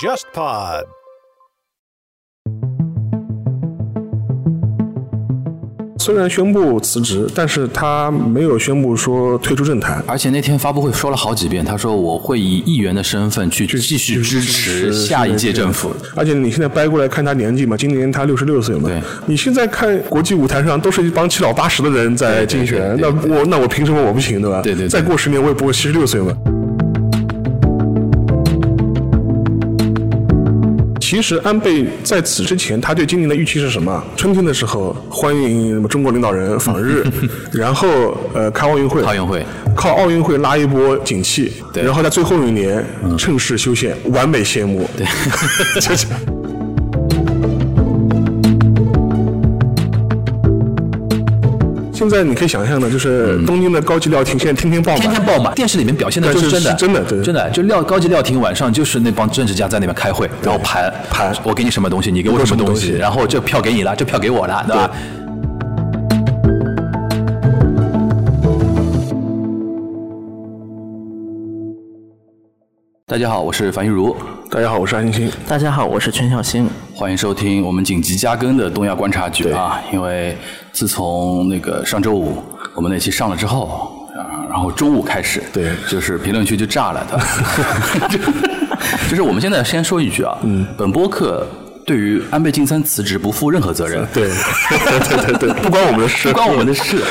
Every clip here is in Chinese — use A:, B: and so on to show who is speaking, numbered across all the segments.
A: JustPod。
B: 虽然宣布辞职，但是他没有宣布说退出政坛。
C: 而且那天发布会说了好几遍，他说我会以议员的身份去继续支持下一届政府。
B: 而且你现在掰过来看他年纪嘛，今年他六十六岁嘛。
C: 对。
B: 你现在看国际舞台上都是一帮七老八十的人在竞选，那我那我凭什么我不行对吧？
C: 对对。
B: 再过十年我也不会七十六岁嘛。其实安倍在此之前，他对今年的预期是什么？春天的时候欢迎中国领导人访日，然后呃开奥运会，
C: 奥运会
B: 靠奥运会拉一波景气，然后在最后一年趁势修宪，完美谢幕。
C: 对。
B: 现在你可以想象的，就是东京的高级料亭现在天天爆满，
C: 天天爆满。电视里面表现的就是真的，
B: 真的，
C: 真的，就料高级料亭晚上就是那帮政治家在那边开会，然后盘
B: 盘，
C: 我给你什么东西，你给我什么东西，然后这票给你了，这票给我了，对吧？大家好，我是樊玉茹。
B: 大家好，我是安欣欣。
D: 大家好，我是全小星。
C: 欢迎收听我们紧急加更的东亚观察局啊！因为自从那个上周五我们那期上了之后啊，然后中午开始，
B: 对，
C: 就是评论区就炸了的。就是我们现在先说一句啊，嗯，本播客。对于安倍晋三辞职不负任何责任，
B: 对，对对对，不关我们的事，
C: 不关我们的事，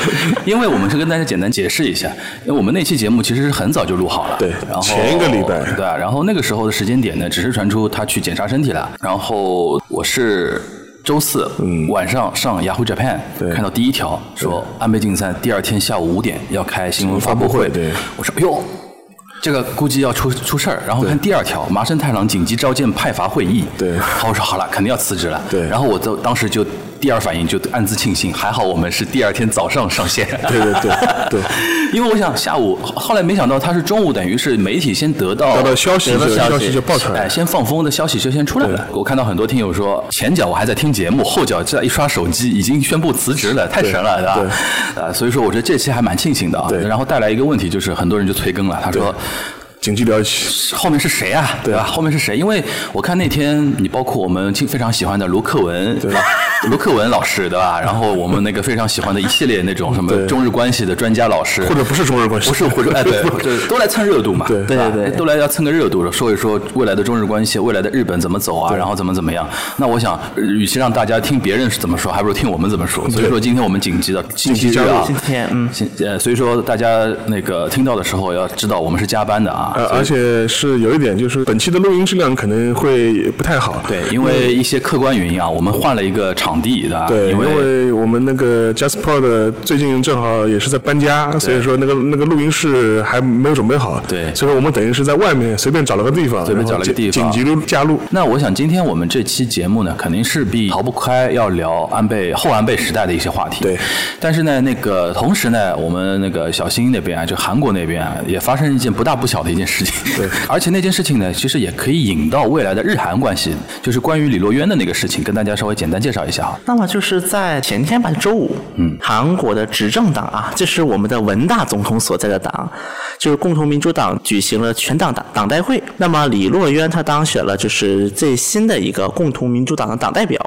C: 因为我们是跟大家简单解释一下，因为我们那期节目其实是很早就录好了，
B: 对，
C: 然后
B: 前一个礼拜，
C: 对，然后那个时候的时间点呢，只是传出他去检查身体了，然后我是周四晚上上 Yahoo Japan 看到第一条说安倍晋三第二天下午五点要开新闻发布会，
B: 对，
C: 我说哎呦。这个估计要出出事儿，然后看第二条，麻生太郎紧急召见派阀会议。
B: 对，
C: 好，我说好了，肯定要辞职了。
B: 对，
C: 然后我就当时就第二反应就暗自庆幸，还好我们是第二天早上上线。
B: 对对对对，
C: 因为我想下午，后来没想到他是中午，等于是媒体先得到
B: 得到消息，得到消息就爆出来，
C: 哎，先放风的消息就先出来了。我看到很多听友说，前脚我还在听节目，后脚在一刷手机，已经宣布辞职了，太神了，对吧？啊，所以说我觉得这期还蛮庆幸的啊。然后带来一个问题就是，很多人就催更了，他说。
B: 紧急聊起，
C: 后面是谁啊？对吧？后面是谁？因为我看那天你包括我们非常喜欢的卢克文，对吧？卢克文老师，对吧？然后我们那个非常喜欢的一系列那种什么中日关系的专家老师，
B: 或者不是中日关系，
C: 不是或者哎对，都来蹭热度嘛，
B: 对
D: 对对，
C: 都来要蹭个热度，说一说未来的中日关系，未来的日本怎么走啊？然后怎么怎么样？那我想，与其让大家听别人是怎么说，还不如听我们怎么说。所以说，今天我们紧急的
B: 紧急加入，
D: 今天嗯，
C: 呃，所以说大家那个听到的时候要知道，我们是加班的啊，
B: 而且。是有一点，就是本期的录音质量可能会不太好。
C: 对，因为一些客观原因啊，我们换了一个场地，对吧？
B: 对，
C: 因
B: 为我们那个 JustPod 最近正好也是在搬家，所以说那个那个录音室还没有准备好。
C: 对，
B: 所以说我们等于是在外面随便找了个地方，
C: 随便找了个地
B: 方紧急录加录。
C: 那我想今天我们这期节目呢，肯定势必逃不开要聊安倍后安倍时代的一些话题。
B: 对，
C: 但是呢，那个同时呢，我们那个小新那边啊，就韩国那边啊，也发生一件不大不小的一件事情。
B: 对，
C: 而且那件事情。呢，其实也可以引到未来的日韩关系，就是关于李洛渊的那个事情，跟大家稍微简单介绍一下哈。
D: 那么就是在前天吧，周五，嗯，韩国的执政党啊，这是我们的文大总统所在的党，就是共同民主党举行了全党党党代会。那么李洛渊他当选了，就是最新的一个共同民主党的党代表。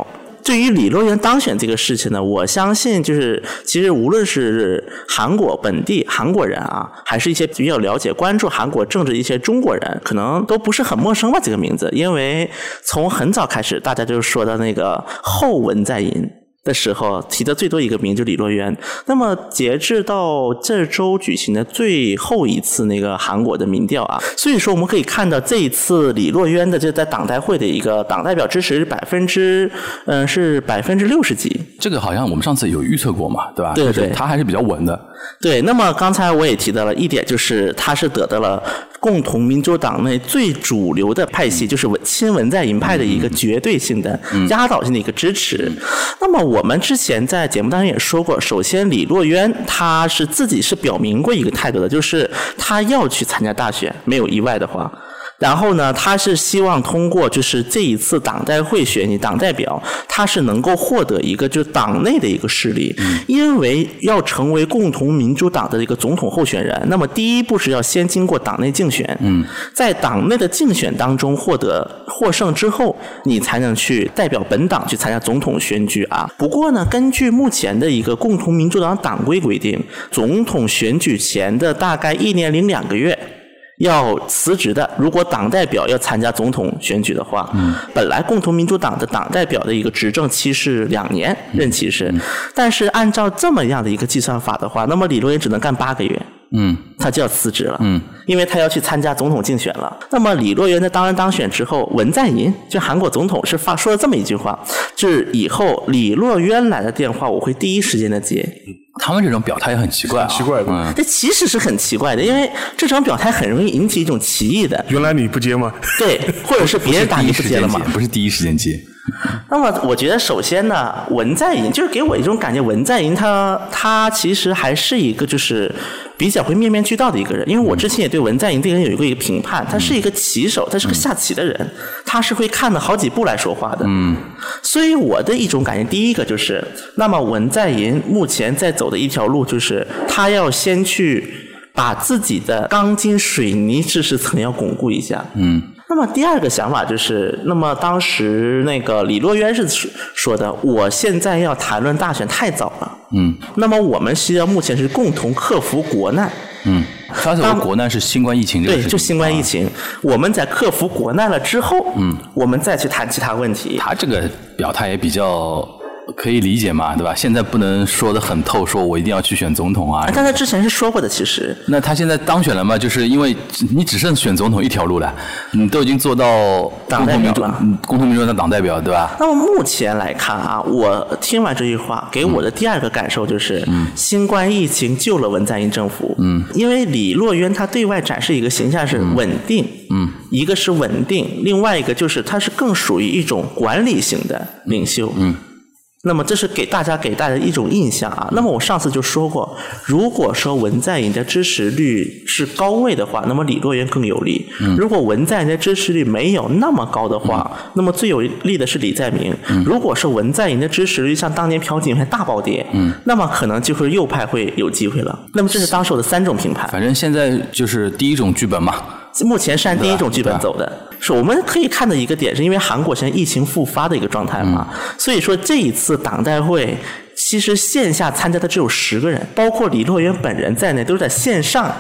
D: 对于李洛渊当选这个事情呢，我相信就是其实无论是韩国本地韩国人啊，还是一些比较了解关注韩国政治一些中国人，可能都不是很陌生吧这个名字，因为从很早开始，大家就说到那个后文在寅。的时候提的最多一个名就李洛渊。那么截至到这周举行的最后一次那个韩国的民调啊，所以说我们可以看到这一次李洛渊的这在党代会的一个党代表支持百分之嗯是百分之六十几。
C: 这个好像我们上次有预测过嘛，对吧？
D: 对对，
C: 他还是比较稳的。
D: 对，那么刚才我也提到了一点，就是他是得到了共同民主党内最主流的派系，就是亲文在寅派的一个绝对性的压倒性的一个支持。那么我们之前在节目当中也说过，首先李洛渊他是自己是表明过一个态度的，就是他要去参加大选，没有意外的话。然后呢，他是希望通过就是这一次党代会选举党代表，他是能够获得一个就党内的一个势力，因为要成为共同民主党的一个总统候选人，那么第一步是要先经过党内竞选，在党内的竞选当中获得获胜之后，你才能去代表本党去参加总统选举啊。不过呢，根据目前的一个共同民主党党规规定，总统选举前的大概一年零两个月。要辞职的，如果党代表要参加总统选举的话，本来共同民主党的党代表的一个执政期是两年任期是，但是按照这么样的一个计算法的话，那么李洛也只能干八个月。
C: 嗯，
D: 他就要辞职了，嗯，因为他要去参加总统竞选了。那么李洛渊在当然当选之后，文在寅就韩国总统是发说了这么一句话，就是以后李洛渊来的电话我会第一时间的接。
C: 他们这种表态也很奇怪，
B: 奇怪的。
D: 这其实是很奇怪的，因为这种表态很容易引起一种歧义的。
B: 原来你不接吗？
D: 对，或者是 别人打你
C: 不
D: 接了吗？
C: 不是第一时间接。
D: 那么我觉得，首先呢，文在寅就是给我一种感觉，文在寅他他其实还是一个就是比较会面面俱到的一个人。因为我之前也对文在寅这个人有一个一个评判，他是一个棋手，他是个下棋的人，他是会看了好几步来说话的。嗯，所以我的一种感觉，第一个就是，那么文在寅目前在走的一条路，就是他要先去把自己的钢筋水泥知识层要巩固一下。嗯。那么第二个想法就是，那么当时那个李洛渊是说的，我现在要谈论大选太早了。嗯。那么我们需要目前是共同克服国难。
C: 嗯。他所谓国难是新冠疫情
D: 对，就新冠疫情。我们在克服国难了之后，嗯，我们再去谈其他问题。
C: 他这个表态也比较。可以理解嘛，对吧？现在不能说的很透，说我一定要去选总统啊。
D: 但他之前是说过的，其实。
C: 那他现在当选了嘛？就是因为你只剩选总统一条路了，你都已经做到
D: 党代表了，
C: 共同民主党党代表，对吧？
D: 那么目前来看啊，我听完这句话，给我的第二个感受就是，新冠疫情救了文在寅政府。嗯。因为李洛渊他对外展示一个形象是稳定，嗯，一个是稳定，另外一个就是他是更属于一种管理型的领袖，嗯。那么这是给大家给大家一种印象啊。那么我上次就说过，如果说文在寅的支持率是高位的话，那么李洛渊更有利。如果文在寅的支持率没有那么高的话，那么最有利的是李在明。如果是文在寅的支持率像当年朴槿惠大暴跌，那么可能就是右派会有机会了。那么这是当时我的三种评判。
C: 反正现在就是第一种剧本嘛。
D: 目前是按第一种剧本走的，是我们可以看的一个点，是因为韩国现在疫情复发的一个状态嘛，所以说这一次党代会其实线下参加的只有十个人，包括李洛渊本人在内都是在线上。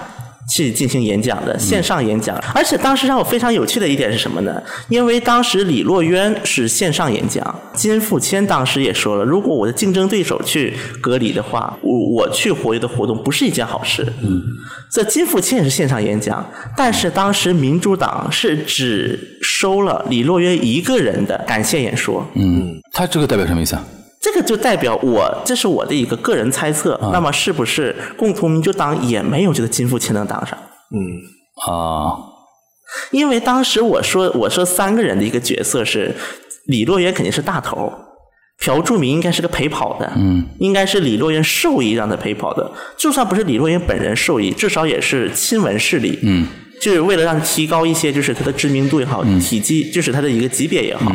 D: 去进行演讲的线上演讲，而且当时让我非常有趣的一点是什么呢？因为当时李洛渊是线上演讲，金富谦当时也说了，如果我的竞争对手去隔离的话，我我去活跃的活动不是一件好事。嗯，这金富谦也是线上演讲，但是当时民主党是只收了李洛渊一个人的感谢演说。
C: 嗯，他这个代表什么意思啊？
D: 这个就代表我，这是我的一个个人猜测。那么，是不是共同民主党也没有觉得金富谦能当上？
C: 嗯啊，
D: 因为当时我说我说三个人的一个角色是李洛渊肯定是大头，朴柱明应该是个陪跑的，嗯，应该是李洛渊授意让他陪跑的。就算不是李洛渊本人授意，至少也是亲文势力，嗯，就是为了让提高一些，就是他的知名度也好，体积就是他的一个级别也好。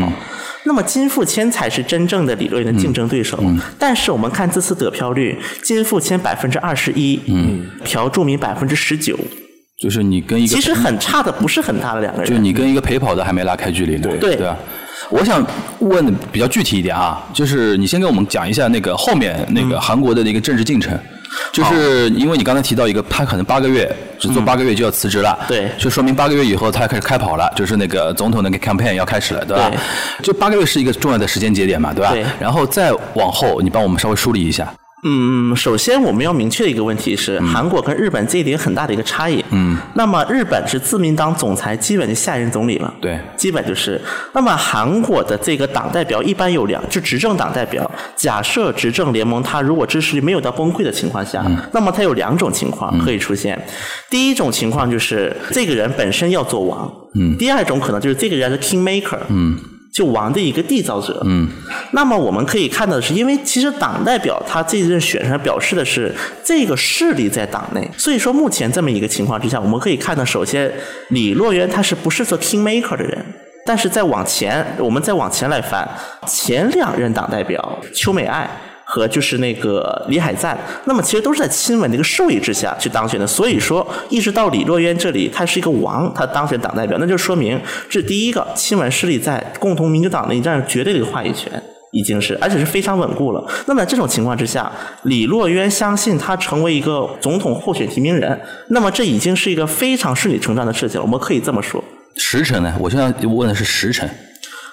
D: 那么金富谦才是真正的李洛渊的竞争对手，但是我们看这次得票率，金富谦百分之二十一，嗯，朴柱明百分之十九，
C: 就是你跟一个
D: 其实很差的不是很大的两个人，
C: 就你跟一个陪跑的还没拉开距离呢，
D: 对。
C: 对吧？我想问的比较具体一点啊，就是你先给我们讲一下那个后面那个韩国的那个政治进程。就是因为你刚才提到一个，他可能八个月只做八个月就要辞职了，
D: 对，
C: 就说明八个月以后他要开始开跑了，就是那个总统那个 campaign 要开始了，对吧？就八个月是一个重要的时间节点嘛，对吧？
D: 对。
C: 然后再往后，你帮我们稍微梳理一下。
D: 嗯，首先我们要明确的一个问题是，韩国跟日本这一点很大的一个差异。嗯，那么日本是自民党总裁基本就下任总理了，
C: 对，
D: 基本就是。那么韩国的这个党代表一般有两，就执政党代表。假设执政联盟他如果支持率没有到崩溃的情况下，那么他有两种情况可以出现。第一种情况就是这个人本身要做王。嗯。第二种可能就是这个人是 king maker。嗯。就王的一个缔造者。嗯，那么我们可以看到的是，因为其实党代表他这一任选上表示的是这个势力在党内，所以说目前这么一个情况之下，我们可以看到，首先李洛渊他是不是做 king maker 的人？但是再往前，我们再往前来翻，前两任党代表邱美爱。和就是那个李海赞，那么其实都是在亲吻的一个授意之下去当选的。所以说，一直到李洛渊这里，他是一个王，他当选党代表，那就说明这第一个亲吻势力在共同民主党内占绝对的一个话语权，已经是而且是非常稳固了。那么在这种情况之下，李洛渊相信他成为一个总统候选提名人，那么这已经是一个非常顺理成章的事情了。我们可以这么说。
C: 时辰呢？我现在问的是时辰。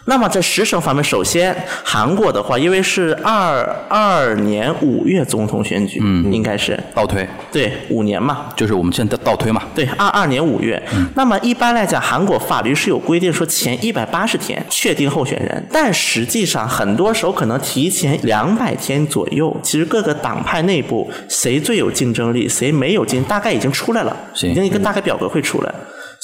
D: 那么在时程方面，首先韩国的话，因为是二二年五月总统选举，嗯，应该是。
C: 倒推，
D: 对，五年嘛，
C: 就是我们现在倒推嘛，
D: 对，二二年五月。那么一般来讲，韩国法律是有规定说前一百八十天确定候选人，但实际上很多时候可能提前两百天左右，其实各个党派内部谁最有竞争力，谁没有竞，大概已经出来了，已经一个大概表格会出来。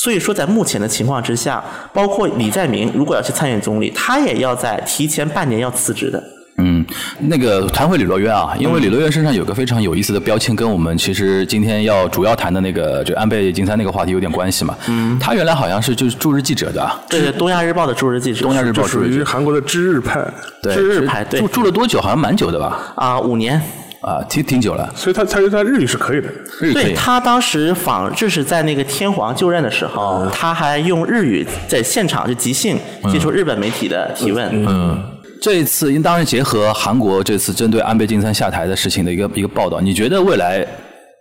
D: 所以说，在目前的情况之下，包括李在明如果要去参选总理，他也要在提前半年要辞职的。
C: 嗯，那个谈回李洛渊啊，因为李洛渊身上有个非常有意思的标签，跟我们其实今天要主要谈的那个就安倍晋三那个话题有点关系嘛。嗯，他原来好像是就是驻日记者的，
D: 对，东亚日报的驻日记者，
C: 东亚日报
B: 属于韩国的知日派，
D: 知日派，对，
C: 住住了多久？好像蛮久的吧？
D: 啊，五年。
C: 啊，挺挺久了，
B: 所以他他他日语是可以的，
C: 日语
D: 对他当时访就是在那个天皇就任的时候，他还用日语在现场就即兴接受日本媒体的提问。
C: 嗯，这一次因当然结合韩国这次针对安倍晋三下台的事情的一个一个报道，你觉得未来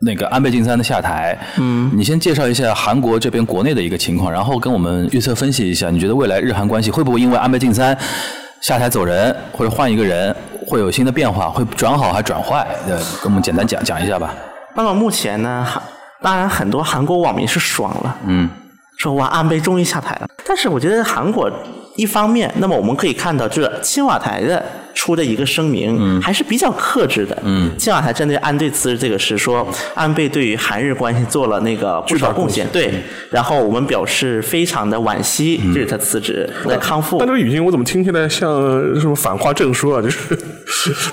C: 那个安倍晋三的下台，嗯，你先介绍一下韩国这边国内的一个情况，然后跟我们预测分析一下，你觉得未来日韩关系会不会因为安倍晋三下台走人或者换一个人？会有新的变化，会转好还转坏？呃，跟我们简单讲讲一下吧。
D: 那么目前呢，当然很多韩国网民是爽了，嗯，说哇，安倍终于下台了。但是我觉得韩国一方面，那么我们可以看到，这青瓦台的。出的一个声明还是比较克制的。嗯，青瓦台针对安倍辞职这个事说，安倍对于韩日关系做了那个不少贡献。对，然后我们表示非常的惋惜，这是他辞职在康复。
B: 但这个语境我怎么听起来像什么反话证书啊？就是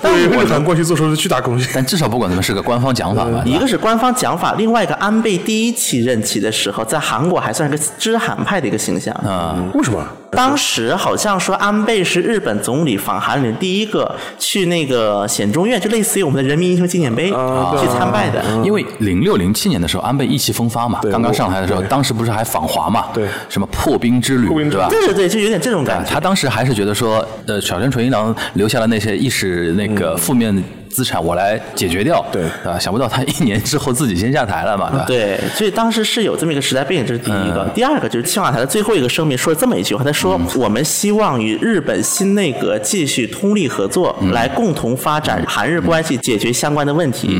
B: 对日韩关系做出了巨大贡献。
C: 但至少不管怎么是个官方讲法吧。
D: 一个是官方讲法，另外一个安倍第一期任期的时候，在韩国还算是个知韩派的一个形象。
C: 啊，
B: 为什么？
D: 当时好像说安倍是日本总理访韩里第一个去那个显忠院，就类似于我们的人民英雄纪念碑去参拜的。
C: 因为零六零七年的时候，安倍意气风发嘛，刚刚上台的时候，当时不是还访华嘛？
B: 对，
C: 什么破冰之旅，对吧？
D: 对对对，就有点这种感觉。
C: 他当时还是觉得说，呃，小泉纯一郎留下了那些意识那个负面。资产我来解决掉，
B: 对。
C: 啊，想不到他一年之后自己先下台了嘛，
D: 对，所以当时是有这么一个时代背景，这是第一个。第二个就是青瓦台的最后一个声明说了这么一句话，他说：“我们希望与日本新内阁继续通力合作，来共同发展韩日关系，解决相关的问题。”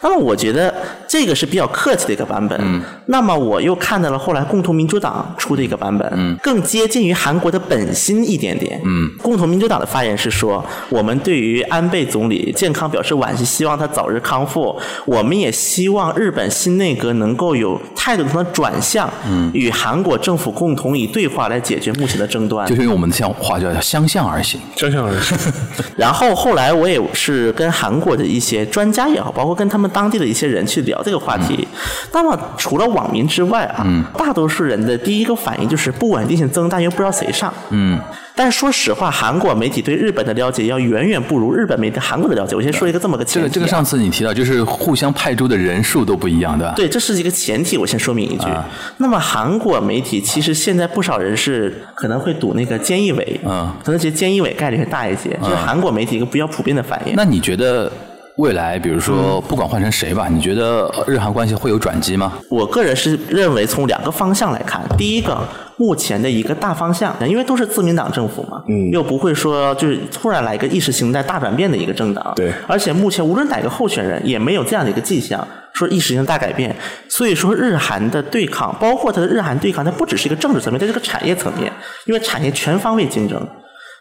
D: 那么我觉得这个是比较客气的一个版本。嗯。那么我又看到了后来共同民主党出的一个版本，嗯，更接近于韩国的本心一点点。嗯。共同民主党的发言是说，我们对于安倍总理健康表示惋惜，希望他早日康复。我们也希望日本新内阁能够有态度上的转向，嗯，与韩国政府共同以对话来解决目前的争端。
C: 就是用我们的话叫相向而行，
B: 相向而行。
D: 然后后来我也是跟韩国的一些专家也好，包括跟。跟他们当地的一些人去聊这个话题，那么除了网民之外啊，大多数人的第一个反应就是不稳定性增大，又不知道谁上。嗯，但是说实话，韩国媒体对日本的了解要远远不如日本媒体韩国的了解。我先说一个这么个前
C: 提。这个这个上次你提到，就是互相派出的人数都不一样对吧。
D: 对，这是一个前提，我先说明一句。那么韩国媒体其实现在不少人是可能会赌那个菅义伟，嗯，可能觉得菅义伟概率会大一些，就是韩国媒体一个比较普遍的反应。
C: 那你觉得？未来，比如说，不管换成谁吧，你觉得日韩关系会有转机吗？
D: 我个人是认为，从两个方向来看，第一个，目前的一个大方向，因为都是自民党政府嘛，嗯，又不会说就是突然来一个意识形态大转变的一个政党，
B: 对，
D: 而且目前无论哪个候选人也没有这样的一个迹象，说意识形态大改变，所以说日韩的对抗，包括它的日韩对抗，它不只是一个政治层面，它是个产业层面，因为产业全方位竞争。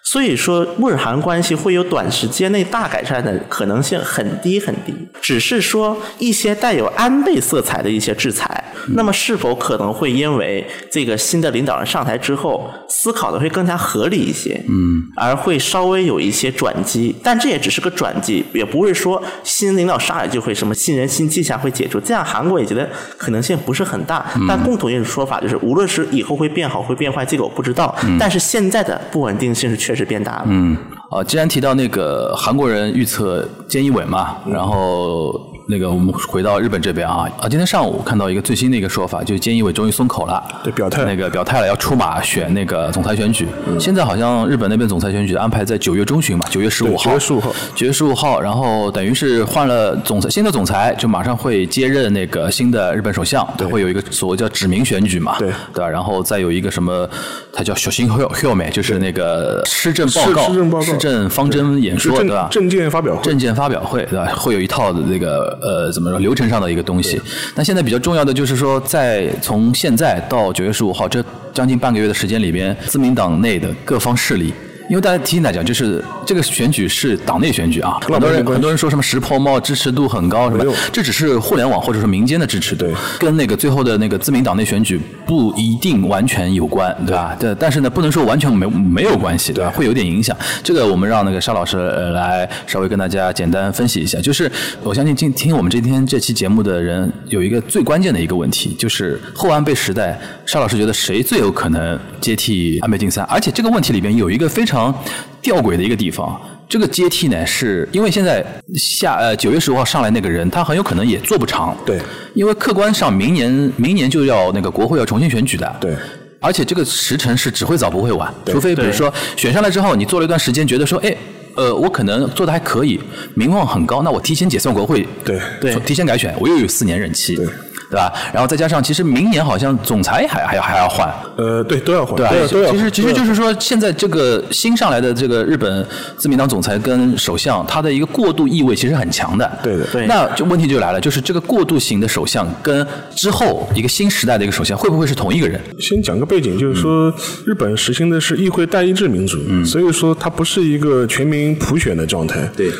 D: 所以说，日韩关系会有短时间内大改善的可能性很低很低。只是说一些带有安倍色彩的一些制裁，那么是否可能会因为这个新的领导人上台之后，思考的会更加合理一些？嗯，而会稍微有一些转机，但这也只是个转机，也不是说新领导上来就会什么新人新气象会解除。这样韩国也觉得可能性不是很大。但共同一种说法就是，无论是以后会变好会变坏，这个我不知道。但是现在的不稳定性是确实变大了。
C: 嗯，哦，既然提到那个韩国人预测菅义伟嘛，然后。那个，我们回到日本这边啊啊！今天上午看到一个最新的一个说法，就是菅义伟终于松口了，
B: 对，表态
C: 那个表态了，要出马选那个总裁选举。现在好像日本那边总裁选举安排在九月中旬吧，九月十五号。
B: 九月十五号。
C: 九月十五号，然后等于是换了总裁，新的总裁就马上会接任那个新的日本首相，会有一个所谓叫指名选举嘛，
B: 对
C: 对吧？然后再有一个什么，他叫小新 h i l 美，就是那个施政报告、
B: 施政报告、
C: 施政方针演说，对吧？
B: 证件发表会、
C: 证件发表会，对吧？会有一套的那个呃，怎么说流。流程上的一个东西，那现在比较重要的就是说，在从现在到九月十五号这将近半个月的时间里边，自民党内的各方势力。因为大家提醒大家，就是这个选举是党内选举啊，很多人很多人说什么石破茂支持度很高什么，这只是互联网或者说民间的支持度，跟那个最后的那个自民党内选举不一定完全有关，对吧？对，但是呢，不能说完全没没有关系，对吧？会有点影响。这个我们让那个沙老师来稍微跟大家简单分析一下。就是我相信听听我们今天这期节目的人有一个最关键的一个问题，就是后安倍时代，沙老师觉得谁最有可能接替安倍晋三？而且这个问题里边有一个非常。常吊诡的一个地方，这个接替呢，是因为现在下呃九月十五号上来那个人，他很有可能也做不长。
B: 对，
C: 因为客观上明年明年就要那个国会要重新选举的。
B: 对，
C: 而且这个时辰是只会早不会晚，除非比如说选上来之后，你做了一段时间，觉得说，哎，呃，我可能做的还可以，名望很高，那我提前解散国会，
B: 对
C: 对，提前改选，我又有四年任期。
B: 对。
C: 对吧？然后再加上，其实明年好像总裁还还要还要换。
B: 呃，对，都要换。
C: 对，
B: 都要。
C: 其实其实就是说，现在这个新上来的这个日本自民党总裁跟首相，他的一个过渡意味其实很强的。
B: 对的。
D: 对。
C: 那就问题就来了，就是这个过渡型的首相跟之后一个新时代的一个首相，会不会是同一个人？
B: 先讲个背景，就是说日本实行的是议会代议制民主，所以说它不是一个全民普选的状态。
C: 对。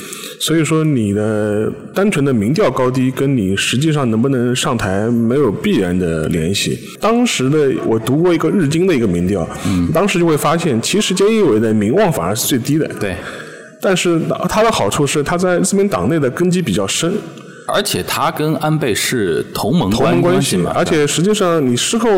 B: 所以说，你的单纯的民调高低，跟你实际上能不能上台没有必然的联系。当时的我读过一个日经的一个民调，当时就会发现，其实菅义伟的名望反而是最低的。
C: 对，
B: 但是他的好处是他在自民党内的根基比较深。
C: 而且他跟安倍是同盟
B: 同盟关
C: 系嘛，
B: 而且实际上你事后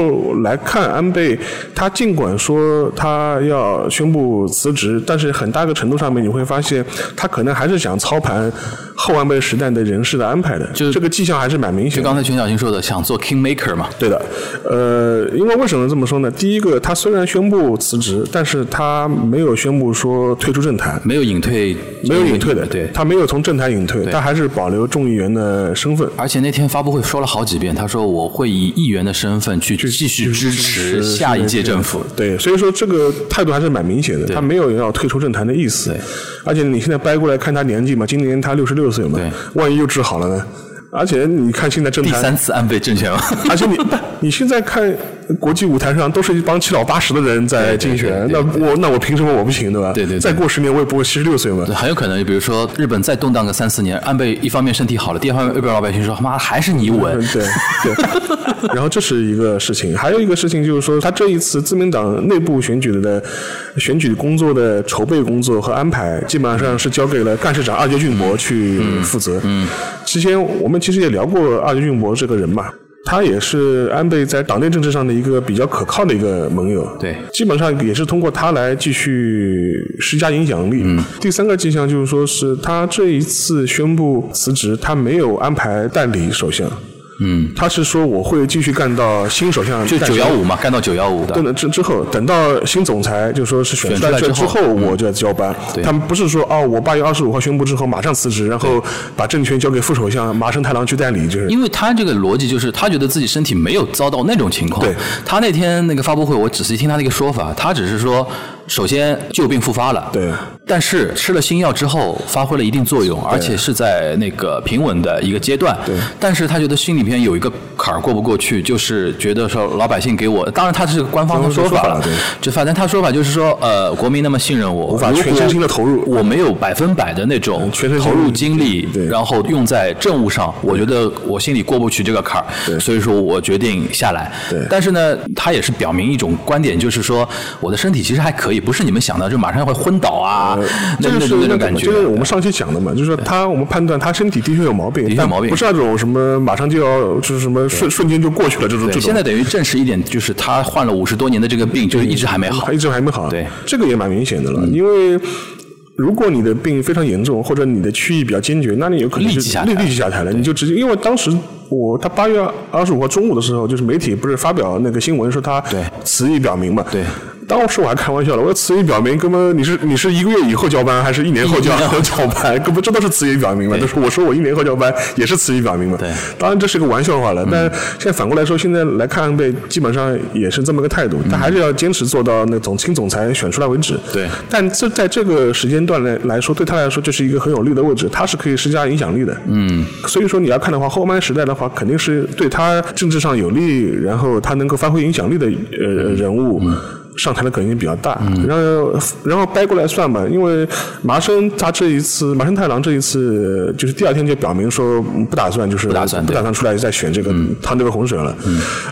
B: 来看，安倍他尽管说他要宣布辞职，但是很大个程度上面你会发现，他可能还是想操盘后半辈时代的人事的安排的，
C: 就是
B: 这个迹象还是蛮明显的。
C: 就刚才全小新说的，想做 king maker 嘛。
B: 对的，呃，因为为什么这么说呢？第一个，他虽然宣布辞职，但是他没有宣布说退出政坛，
C: 没有隐退，
B: 没有隐退的，
C: 对，
B: 他没有从政坛隐退，他还是保留众议员。的身份，
C: 而且那天发布会说了好几遍，他说我会以议员的身份去继续支持下一届政府。
B: 对，所以说这个态度还是蛮明显的，他没有要退出政坛的意思。而且你现在掰过来看他年纪嘛，今年他六十六岁嘛，万一又治好了呢？而且你看现在政坛
C: 第三次安倍政权了，
B: 而且你你现在看。国际舞台上都是一帮七老八十的人在竞选，那我那我凭什么我不行对吧？
C: 对对。
B: 再过十年我也不会七十六岁嘛。
C: 很有可能，比如说日本再动荡个三四年，安倍一方面身体好了，第二方面日本老百姓说妈还是你稳。
B: 对对。然后这是一个事情，还有一个事情就是说，他这一次自民党内部选举的选举工作的筹备工作和安排，基本上是交给了干事长二阶俊博去负责。嗯。之前我们其实也聊过二阶俊博这个人嘛。他也是安倍在党内政治上的一个比较可靠的一个盟友，
C: 对，
B: 基本上也是通过他来继续施加影响力。嗯第三个迹象就是说，是他这一次宣布辞职，他没有安排代理首相。
C: 嗯，
B: 他是说我会继续干到新首相
C: 就九幺五嘛，干到九幺五的。
B: 等之之后，等到新总裁就说是选出来之后，我就要交班。他们不是说哦，我八月二十五号宣布之后马上辞职，然后把政权交给副首相麻生太郎去代理，就是。
C: 因为他这个逻辑就是，他觉得自己身体没有遭到那种情况。
B: 对。
C: 他那天那个发布会，我仔细听他那个说法，他只是说。首先旧病复发了，
B: 对，
C: 但是吃了新药之后发挥了一定作用，而且是在那个平稳的一个阶段，
B: 对，
C: 但是他觉得心里边有一个坎儿过不过去，就是觉得说老百姓给我，当然他是官方的说法就反正他说法就是说，呃，国民那么信任我，
B: 无法全身心的投入，
C: 我没有百分百的那种投入精力，
B: 对，
C: 然后用在政务上，我觉得我心里过不去这个坎儿，
B: 对，
C: 所以说我决定下来，
B: 对，
C: 但是呢，他也是表明一种观点，就是说我的身体其实还可以，不是你们想的就马上会昏倒啊，那
B: 那
C: 种那种感觉。
B: 就是我们上期讲的嘛，就是说他我们判断他身体的确有毛病，
C: 有毛病，
B: 不是那种什么马上就要就是什么瞬瞬间就过去了这种这种。
C: 现在等于证实一点，就是他患了五十多年的这个病，就是一直还没好，
B: 一直还没好。
C: 对，
B: 这个也蛮明显的了，因为。如果你的病非常严重，或者你的区域比较坚决，那你有可能就立立即下台了。你就直接，因为当时我他八月二十五号中午的时候，就是媒体不是发表那个新闻说他辞意表明嘛？
C: 对。
B: 当时我还开玩笑了，我说辞意表明，哥们你是你是一个月以后交班，还是一年后交交班？哥们这都是词语表明嘛。都是我说我一年后交班，也是词语表明嘛。
C: 对。
B: 当然这是个玩笑话了，但现在反过来说，现在来看安倍基本上也是这么个态度，他还是要坚持做到那总亲总裁选出来为止。
C: 对。
B: 但这在这个时间段来来说，对他来说这是一个很有利的位置，他是可以施加影响力的。
C: 嗯。
B: 所以说你要看的话，后安时代的话，肯定是对他政治上有利，然后他能够发挥影响力的呃人物。上台的可能性比较大，然后然后掰过来算吧，因为麻生他这一次麻生太郎这一次就是第二天就表明说不打算就是
C: 不打算
B: 不打算出来再选这个趟这个洪水了。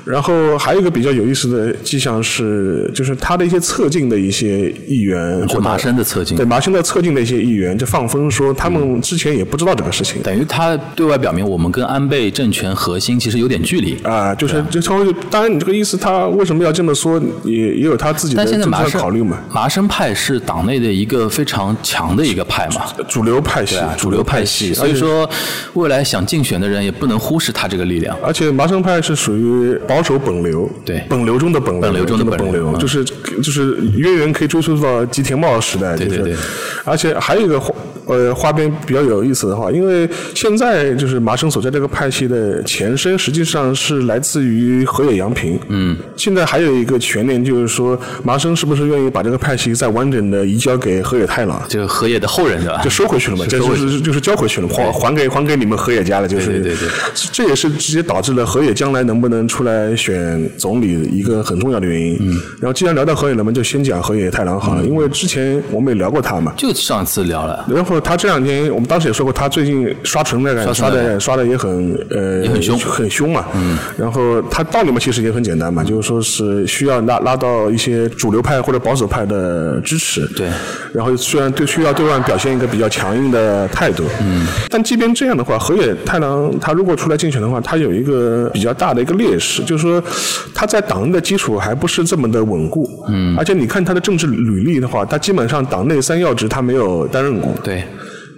B: 然后还有一个比较有意思的迹象是，就是他的一些侧进的一些议员，或
C: 麻生的侧进，
B: 对麻生的侧进的一些议员就放风说他们之前也不知道这个事情，
C: 等于他对外表明我们跟安倍政权核心其实有点距离。
B: 啊，就是就稍微当然你这个意思他为什么要这么说也也有他。
C: 但现在麻生
B: 考虑嘛，
C: 麻生派是党内的一个非常强的一个派嘛，
B: 主流派系，
C: 主流派系。所以说，未来想竞选的人也不能忽视他这个力量。
B: 而且麻生派是属于保守本流，
C: 对，
B: 本流中的本流，
C: 本流中的
B: 本
C: 流，
B: 就是就是渊源可以追溯到吉田茂时代，
C: 对对对。
B: 而且还有一个呃花边比较有意思的话，因为现在就是麻生所在这个派系的前身，实际上是来自于河野洋平。
C: 嗯。
B: 现在还有一个悬念，就是说麻生是不是愿意把这个派系再完整的移交给河野太郎？
C: 就是河野的后人是吧？
B: 就收回去了嘛，就是就是交回去了，还还给还给你们河野家了，就是。
C: 对对对。
B: 这也是直接导致了河野将来能不能出来选总理一个很重要的原因。
C: 嗯。
B: 然后既然聊到河野了，我们就先讲河野太郎好了，因为之前我们也聊过他嘛。
C: 就上次聊了。
B: 然后他这两天，我们当时也说过，他最近刷存在感刷的刷的也很呃
C: 很凶
B: 很凶嘛。
C: 嗯。
B: 然后他道理嘛，其实也很简单嘛，就是说是需要拉拉到一些主流派或者保守派的支持。
C: 对。
B: 然后虽然对需要对外表现一个比较强硬的态度。
C: 嗯。
B: 但即便这样的话，河野太郎他如果出来竞选的话，他有一个比较大的一个劣势，就是说他在党内的基础还不是这么的稳固。
C: 嗯。
B: 而且你看他的政治履历的话，他基本上党内三要职他没有担任过。
C: 对。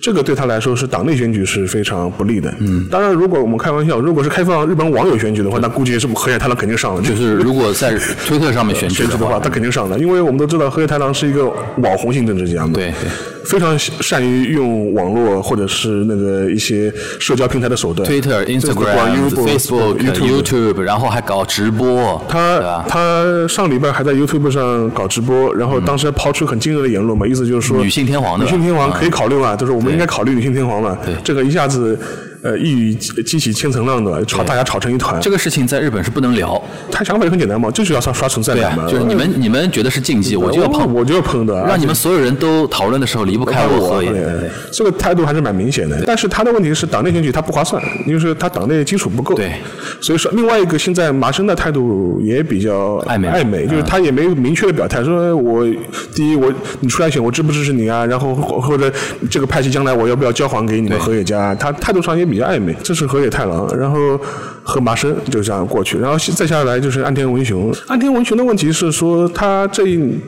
B: 这个对他来说是党内选举是非常不利的。
C: 嗯，
B: 当然，如果我们开玩笑，如果是开放日本网友选举的话，那估计是河野太郎肯定上了。
C: 就是 如果在推特上面选
B: 举的话，他肯定上了，因为我们都知道河野太郎是一个网红型政治家嘛。
C: 对对。
B: 非常善于用网络或者是那个一些社交平台的手段
C: ，Twitter、Instagram、Facebook、YouTube，然后还搞直播。
B: 他他上礼拜还在 YouTube 上搞直播，然后当时抛出很惊人的言论嘛，意思就是说
C: 女性天皇，
B: 女性天皇可以考虑嘛，就是我们应该考虑女性天皇嘛。这个一下子。呃，一语激起千层浪的，吵大家吵成一团。
C: 这个事情在日本是不能聊。
B: 他想法也很简单嘛，就是要刷刷存在感嘛。
C: 就是你们你们觉得是禁忌，我就要碰，
B: 我就要碰的。
C: 让你们所有人都讨论的时候离不开我。
B: 对对，这个态度还是蛮明显的。但是他的问题是，党内选举他不划算，就是他党内基础不够。
C: 对。
B: 所以说，另外一个现在麻生的态度也比较
C: 暧昧，
B: 暧昧，就是他也没有明确的表态，说我第一我你出来选，我支不支持你啊？然后或者这个派系将来我要不要交还给你们河野家？他态度上也比较暧昧，这是。河野太郎，然后和麻生就这样过去，然后再下来就是岸田文雄。岸田文雄的问题是说，他这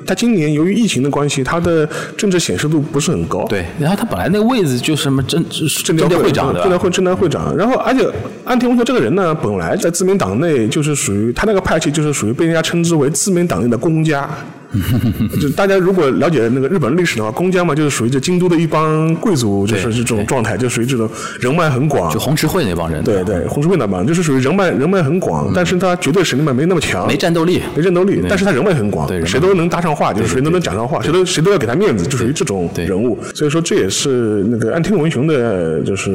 B: 他今年由于疫情的关系，他的政治显示度不是很高。
C: 对，然后他本来那个位置就是什么政政
B: 调
C: 会长的，
B: 政调会政调会长。然后而且岸田文雄这个人呢，本来在自民党内就是属于他那个派系，就是属于被人家称之为自民党内的公家。就大家如果了解那个日本历史的话，公家嘛，就是属于这京都的一帮贵族，就是这种状态，就属于这种人脉很广。
C: 就红池会那帮人。
B: 对对，红池会那帮就是属于人脉人脉很广，但是他绝对实力嘛没那么强，
C: 没战斗力，
B: 没战斗力，但是他人脉很广
C: 对，
B: 谁都能搭上话，就是谁都能讲上话，谁都谁都要给他面子，就属于这种人物。所以说这也是那个安天文雄的就是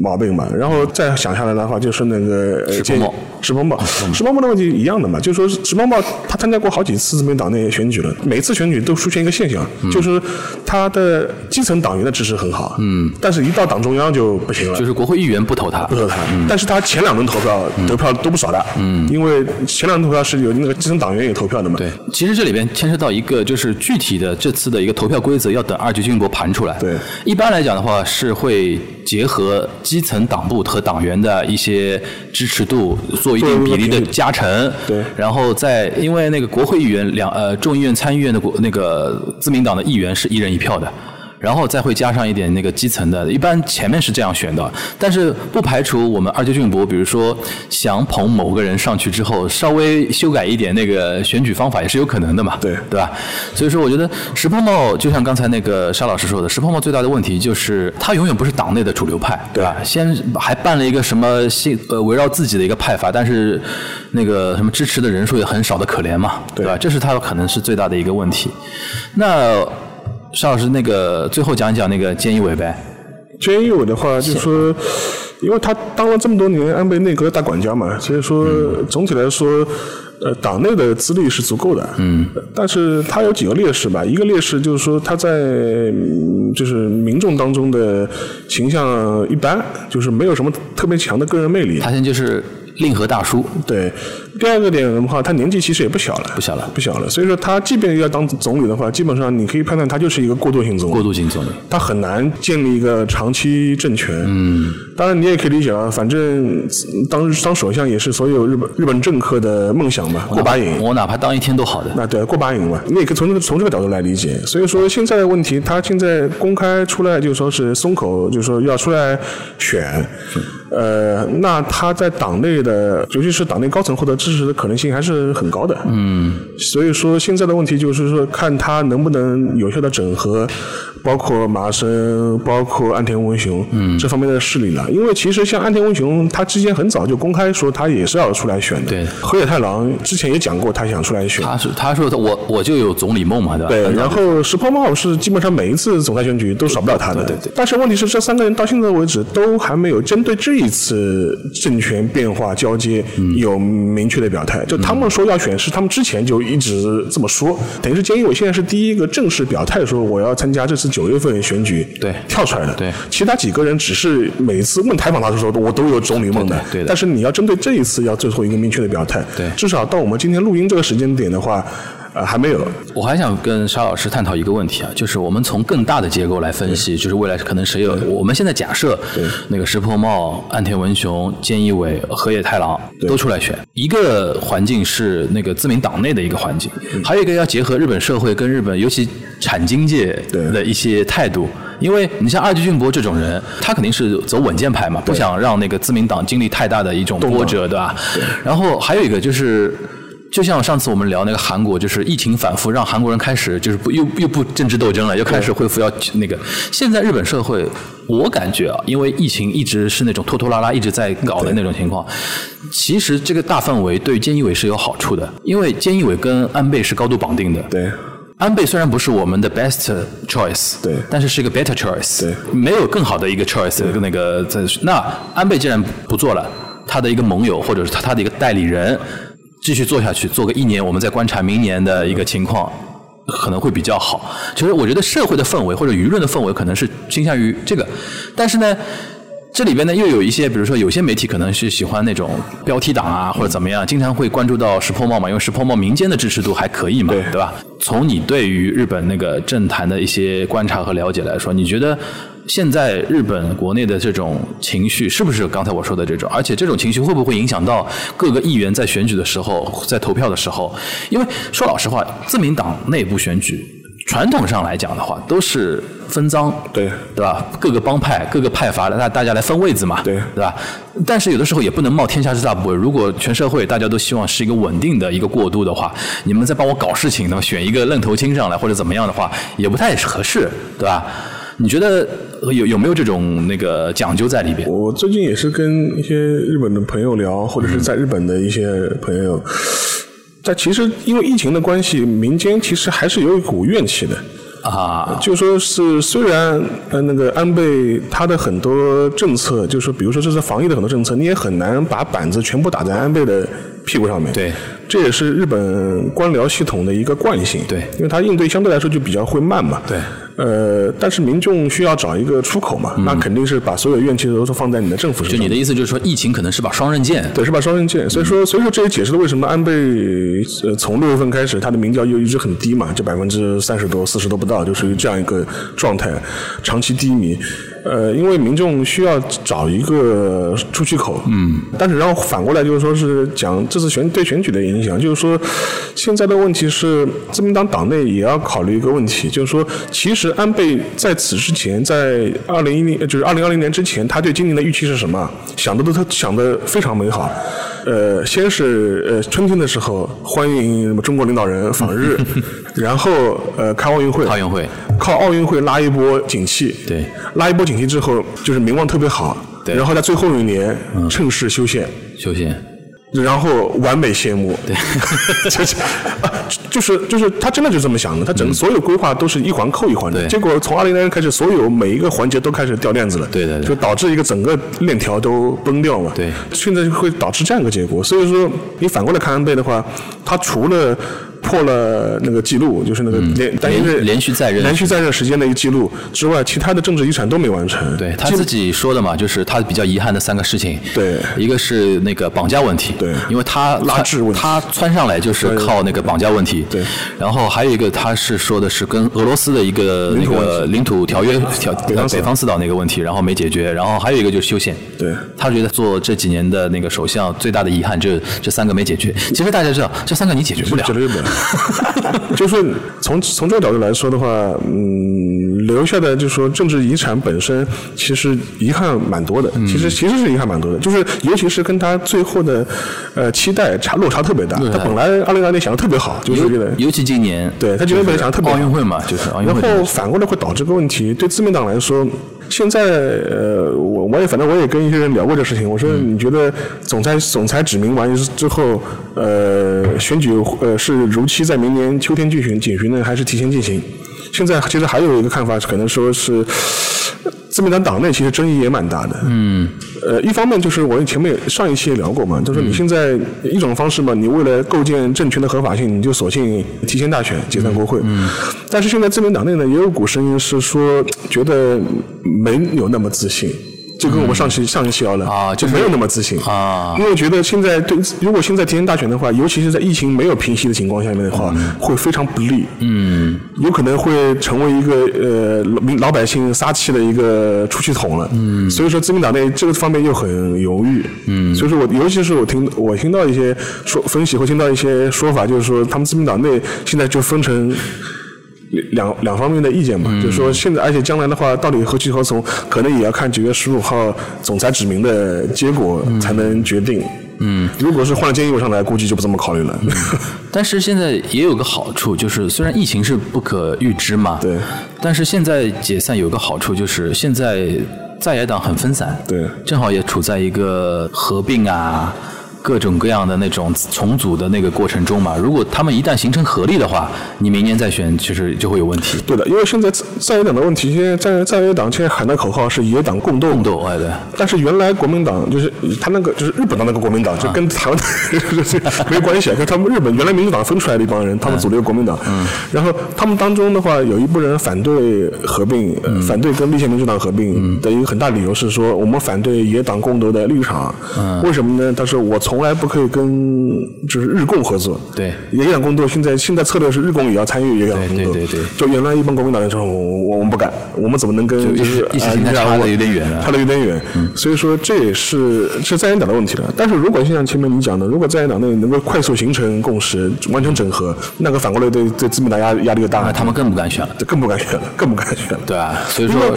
B: 毛病嘛。然后再想下来的话，就是那个
C: 石鹏茂。
B: 石鹏茂，石鹏茂的问题一样的嘛，就是说石鹏茂他参加过好几次自民党内选举了，每次选举都出现一个现象，
C: 嗯
B: 就是他的基层党员的支持很好，嗯，但是一到党中央就不行了，
C: 就是国会议员不投他
B: 不。投他，但是他前两轮投票得票都不少的，嗯，因为前两轮投票是有那个基层党员也投票的嘛，
C: 对，其实这里边牵涉到一个就是具体的这次的一个投票规则，要等二级军博盘出来。
B: 对
C: 一般来讲的话是会结合基层党部和党员的一些支持度做一定比例的加成。
B: 对
C: 然后再因为那个国会议员两呃众议院参议院的国那个自民党的议员是一人一票的。然后再会加上一点那个基层的，一般前面是这样选的，但是不排除我们二阶俊博，比如说想捧某个人上去之后，稍微修改一点那个选举方法也是有可能的嘛，
B: 对
C: 对吧？所以说，我觉得石破茂就像刚才那个沙老师说的，石破茂最大的问题就是他永远不是党内的主流派，对吧？先还办了一个什么新呃围绕自己的一个派阀，但是那个什么支持的人数也很少的可怜嘛，对吧？这是他可能是最大的一个问题。那沙老师，那个最后讲一讲那个菅义伟呗。
B: 菅义伟的话，就是说，因为他当了这么多年安倍内阁大管家嘛，所以说总体来说，呃，党内的资历是足够的。嗯。但是他有几个劣势吧，一个劣势就是说他在嗯就是民众当中的形象一般，就是没有什么特别强的个人魅力。
C: 他现在就是令和大叔，
B: 对，第二个点的话，他年纪其实也不小了，
C: 不小了
B: 不小了。所以说，他即便要当总理的话，基本上你可以判断他就是一个过渡性总理。
C: 过渡性总理。
B: 他很难建立一个长期政权。嗯，当然你也可以理解啊，反正当当首相也是所有日本日本政客的梦想嘛，过把瘾。
C: 我哪怕当一天都好的。
B: 那对，过把瘾嘛，你也可以从这个从这个角度来理解。所以说现在的问题，他现在公开出来就说是松口，就说要出来选。呃，那他在党内的，尤其是党内高层获得支持的可能性还是很高的。嗯，所以说现在的问题就是说，看他能不能有效的整合，包括麻生，包括岸田文雄，嗯，这方面的势力了。因为其实像岸田文雄，他之前很早就公开说他也是要出来选的。
C: 对
B: 河野太郎之前也讲过，他想出来选。
C: 他是他说我我就有总理梦嘛，对吧？
B: 对，然后石破茂是基本上每一次总裁选举都少不了他的。
C: 对对对
B: 但是问题是，这三个人到现在为止都还没有针对这一次政权变化交接
C: 嗯
B: 有明确的表态。就他们说要选，是他们之前就一直这么说。等于是菅义伟现在是第一个正式表态说我要参加这次九月份选举，
C: 对
B: 跳出来的。
C: 对
B: 其他几个人只是每次问采访他的时候，我都有总理梦的。
C: 对
B: 但是你要针对这一次要最后一个明确的表态。
C: 对
B: 至少到我们今天录音这个时间点的话，呃，还没有。
C: 我还想跟沙老师探讨一个问题啊，就是我们从更大的结构来分析，就是未来可能谁有，我们现在假设那个石破茂、岸田文雄、菅义伟、河野太郎都出来选，一个环境是那个自民党内的一个环境，还有一个要结合日本社会跟日本尤其产经界的一些态度。因为你像二级俊博这种人，他肯定是走稳健派嘛，不想让那个自民党经历太大的一种波折，对吧？然后还有一个就是。就像上次我们聊那个韩国，就是疫情反复，让韩国人开始就是不又又不政治斗争了，又开始恢复要那个。现在日本社会，我感觉啊，因为疫情一直是那种拖拖拉拉一直在搞的那种情况，其实这个大范围对菅义伟是有好处的，因为菅义伟跟安倍是高度绑定的。
B: 对。
C: 安倍虽然不是我们的 best choice，
B: 对
C: 但是是一个 better choice，
B: 对
C: 没有更好的一个 choice，那个在那安倍既然不做了，他的一个盟友或者是他他的一个代理人继续做下去，做个一年，我们再观察明年的一个情况。可能会比较好。其实我觉得社会的氛围或者舆论的氛围可能是倾向于这个，但是呢，这里边呢又有一些，比如说有些媒体可能是喜欢那种标题党啊或者怎么样，经常会关注到石破茂嘛，因为石破茂民间的支持度还可以嘛，
B: 对
C: 对吧？从你对于日本那个政坛的一些观察和了解来说，你觉得？现在日本国内的这种情绪是不是刚才我说的这种？而且这种情绪会不会影响到各个议员在选举的时候，在投票的时候？因为说老实话，自民党内部选举传统上来讲的话，都是分赃，
B: 对
C: 对吧？各个帮派、各个派阀的，大大家来分位子嘛，
B: 对
C: 对吧？但是有的时候也不能冒天下之大不韪。如果全社会大家都希望是一个稳定的一个过渡的话，你们再帮我搞事情，那么选一个愣头青上来或者怎么样的话，也不太合适，对吧？你觉得有有没有这种那个讲究在里边？
B: 我最近也是跟一些日本的朋友聊，或者是在日本的一些朋友，但其实因为疫情的关系，民间其实还是有一股怨气的。
C: 啊，
B: 就说是虽然呃那个安倍他的很多政策，就是说比如说这次防疫的很多政策，你也很难把板子全部打在安倍的屁股上面。
C: 对，
B: 这也是日本官僚系统的一个惯性。
C: 对，
B: 因为他应对相对来说就比较会慢嘛。
C: 对。
B: 呃，但是民众需要找一个出口嘛，那肯定是把所有怨气都是放在你的政府身上。
C: 就你的意思就是说，疫情可能是把双刃剑。
B: 对，是把双刃剑。所以说，所以说这也解释了为什么安倍呃从六月份开始他的民调又一直很低嘛，就百分之三十多、四十都不到，就属于这样一个状态，长期低迷。呃，因为民众需要找一个出气口。嗯。但是然后反过来就是说是讲这次选对选举的影响，就是说现在的问题是自民党党内也要考虑一个问题，就是说其实安倍在此之前，在二零一零就是二零二零年之前，他对今年的预期是什么？想的都他想的非常美好。呃，先是呃春天的时候欢迎中国领导人访日，然后呃开奥运会，
C: 奥运会
B: 靠奥运会拉一波景气，
C: 对，
B: 拉一波景气之后就是名望特别好，
C: 对，
B: 然后在最后一年趁势修宪，
C: 修宪。
B: 然后完美谢幕，
C: 对，
B: 就是就是就是他真的就这么想的，他整个所有规划都是一环扣一环的，结果从二零年开始，所有每一个环节都开始掉链子了，
C: 对对对，
B: 就导致一个整个链条都崩掉嘛，
C: 对，
B: 现在会导致这样一个结果，所以说你反过来看安倍的话，他除了。破了那个记录，就是那个连
C: 连连续在任
B: 连续在任时间的一个记录之外，其他的政治遗产都没完成。
C: 对他自己说的嘛，就是他比较遗憾的三个事情。
B: 对，
C: 一个是那个绑架问题。
B: 对，
C: 因为他
B: 拉制问题，
C: 他窜上来就是靠那个绑架问题。
B: 对，
C: 然后还有一个他是说的是跟俄罗斯的一个那个领土条约条北方四岛那个问题，然后没解决。然后还有一个就是修宪。
B: 对，
C: 他觉得做这几年的那个首相最大的遗憾就是这三个没解决。其实大家知道，这三个你解决不了。
B: 解决不了。就是从从这个角度来说的话，嗯，留下的就是说政治遗产本身其实遗憾蛮多的，其实其实是遗憾蛮多的，就是尤其是跟他最后的呃期待差落差特别大。他本来二零二零年想的特别好，就是觉得
C: 尤其今年，
B: 对他今年本来想的特别
C: 奥运会嘛，就是奥运会。
B: 然后反过来会导致个问题，对自民党来说。现在呃，我我也反正我也跟一些人聊过这事情。我说你觉得总裁总裁指名完之后，呃，选举呃是如期在明年秋天进行进行呢，还是提前进行？现在其实还有一个看法，可能说是。自民党党内其实争议也蛮大的。
C: 嗯。
B: 呃，一方面就是我前面上一期也聊过嘛，就是你现在一种方式嘛，你为了构建政权的合法性，你就索性提前大选解散国会。
C: 嗯。
B: 但是现在自民党内呢，也有股声音是说，觉得没有那么自信。就跟我们上期上一期聊的
C: 啊，
B: 就没有那么自信。
C: 啊，
B: 因为觉得现在对，如果现在提前大选的话，尤其是在疫情没有平息的情况下面的话，会非常不利，
C: 嗯，
B: 有可能会成为一个呃老老百姓撒气的一个出气筒了，
C: 嗯，
B: 所以说自民党内这个方面又很犹豫，
C: 嗯，
B: 所以说我尤其是我听我听到一些说分析或听到一些说法，就是说他们自民党内现在就分成。两两方面的意见嘛，就是说现在，而且将来的话，到底何去何从，可能也要看九月十五号总裁指名的结果才能决定。
C: 嗯，
B: 如果是换了菅义伟上来，估计就不这么考虑了。
C: 但是现在也有个好处，就是虽然疫情是不可预知嘛，
B: 对，
C: 但是现在解散有个好处，就是现在在野党很分散，
B: 对，
C: 正好也处在一个合并啊。各种各样的那种重组的那个过程中嘛，如果他们一旦形成合力的话，你明年再选其实就会有问题。
B: 对的，因为现在在野党的问题，现在在在野党现在喊的口号是野党共斗。
C: 共斗，哎对。
B: 但是原来国民党就是他那个就是日本的那个国民党，就跟台湾没有关系，跟他们日本原来民主党分出来的一帮人，他们组了一个国民党。
C: 嗯。
B: 然后他们当中的话，有一部分人反对合并，反对跟立宪民主党合并的一个很大理由是说，我们反对野党共斗的立场。
C: 嗯。
B: 为什么呢？他说我从从来不可以跟就是日共合作，
C: 对，
B: 野党工作。现在现在策略是日共也要参与野党工
C: 作，对对对。
B: 就原来一帮国民党人说，我我们不敢，我们怎么能跟就是
C: 意识形态差的有点远，
B: 差的有点远。所以说这也是是在野党的问题了。但是如果像前面你讲的，如果在野党内能够快速形成共识，完成整合，那个反过来对对自民党压压力就大，
C: 他们更不敢选了，
B: 更不敢选了，更不敢选了。
C: 对啊，所以说。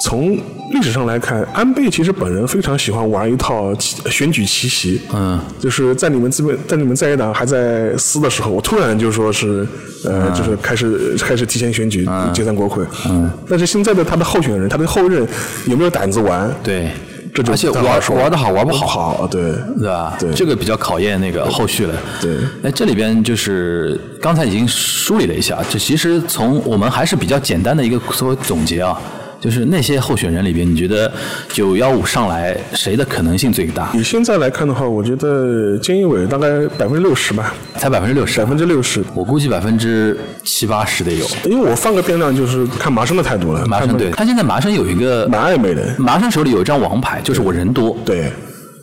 B: 从历史上来看，安倍其实本人非常喜欢玩一套选举奇袭。嗯，就是在你们这边，在你们在野党还在撕的时候，我突然就说是，呃，就是开始开始提前选举解散国会。嗯，但是现在的他的候选人，他的后任有没有胆子玩？
C: 对。
B: 这就
C: 而且玩
B: 说
C: 玩的好玩不好，
B: 好对
C: 对吧？
B: 对
C: 这个比较考验那个后续了。
B: 对，
C: 哎，这里边就是刚才已经梳理了一下，就其实从我们还是比较简单的一个所谓总结啊，就是那些候选人里边，你觉得九幺五上来谁的可能性最大？
B: 以现在来看的话，我觉得菅义伟大概百分之六十吧，
C: 才百分之六十，
B: 百分之六十，
C: 我估计百分之七八十得有。
B: 因为我放个变量就是看麻生的态度了。
C: 麻生对，他现在麻生有一个
B: 蛮暧昧的，
C: 麻生手里有一张王牌，就是我人多。
B: 对。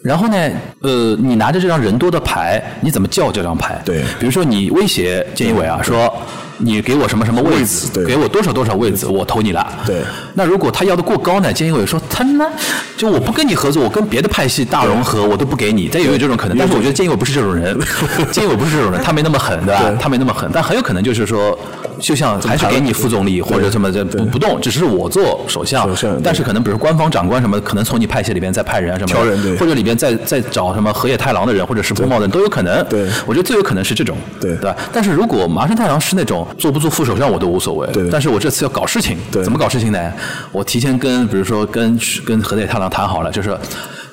C: 然后呢，呃，你拿着这张人多的牌，你怎么叫这张牌？
B: 对，
C: 比如说你威胁菅义伟啊，说你给我什么什么位置，给我多少多少位置，我投你了。
B: 对。
C: 那如果他要的过高呢？菅义伟说他呢，就我不跟你合作，我跟别的派系大融合，我都不给你。再有这种可能，但是我觉得菅义伟不是这种人，菅义伟不是这种人，他没那么狠，对吧？他没那么狠，但很有可能就是说。就像还是给你副总理或者什么的不不动，只是我做首相，但是可能比如官方长官什么，可能从你派系里边再派人啊什么，
B: 的，
C: 或者里边再再找什么河野太郎的人或者石破茂的人都有可能。
B: 对，
C: 我觉得最有可能是这种，
B: 对
C: 对吧？但是如果麻生太郎是那种做不做副首相我都无所谓，但是我这次要搞事情，怎么搞事情呢？我提前跟比如说跟跟河野太郎谈好了，就是。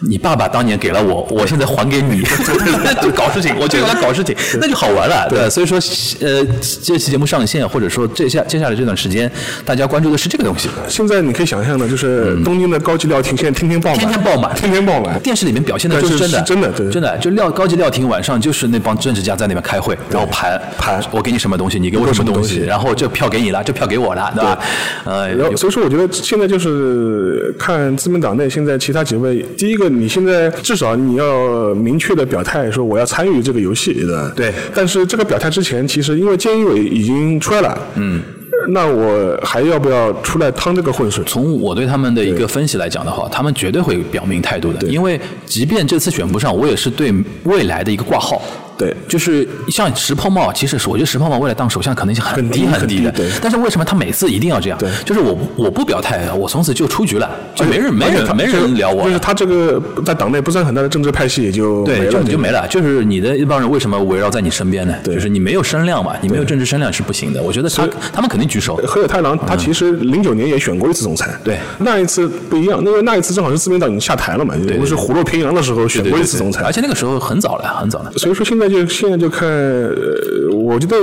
C: 你爸爸当年给了我，我现在还给你，就搞事情，我就用来搞事情，那就好玩了。对，所以说，呃，这期节目上线，或者说这下接下来这段时间，大家关注的是这个东西。
B: 现在你可以想象的，就是东京的高级料亭现在天天爆满，
C: 天天爆满，
B: 天天爆满。
C: 电视里面表现的就是真的，
B: 真的，
C: 真的，就料高级料亭晚上就是那帮政治家在那边开会，然后盘
B: 盘，
C: 我给你什么东西，你给我什么东西，然后这票给你了，这票给我了，对吧？
B: 呃，所以说我觉得现在就是看自民党内现在其他几位，第一个你现在。至少你要明确的表态说我要参与这个游戏，对吧？
C: 对。
B: 但是这个表态之前，其实因为菅义伟已经出来了，嗯，那我还要不要出来趟这个浑水？
C: 从我对他们的一个分析来讲的话，他们绝对会表明态度的，因为即便这次选不上，我也是对未来的一个挂号。
B: 对，
C: 就是像石破茂，其实是我觉得石破茂未来当首相可能性很低
B: 很
C: 低的。
B: 对。
C: 但是为什么他每次一定要这样？
B: 对。
C: 就是我我不表态，我从此就出局了，就没人没人没人聊我。
B: 就是他这个在党内不算很大的政治派系也就
C: 对，就
B: 你
C: 就没了。就是你的一帮人为什么围绕在你身边呢？就是你没有声量嘛，你没有政治声量是不行的。我觉得他他们肯定举手。
B: 河野太郎他其实零九年也选过一次总裁，
C: 对。
B: 那一次不一样，因为那一次正好是自民党已经下台了嘛，不是虎落平阳的时候选过一次总裁，
C: 而且那个时候很早了，很早了。
B: 所以说现在就现在就看。呃，我觉得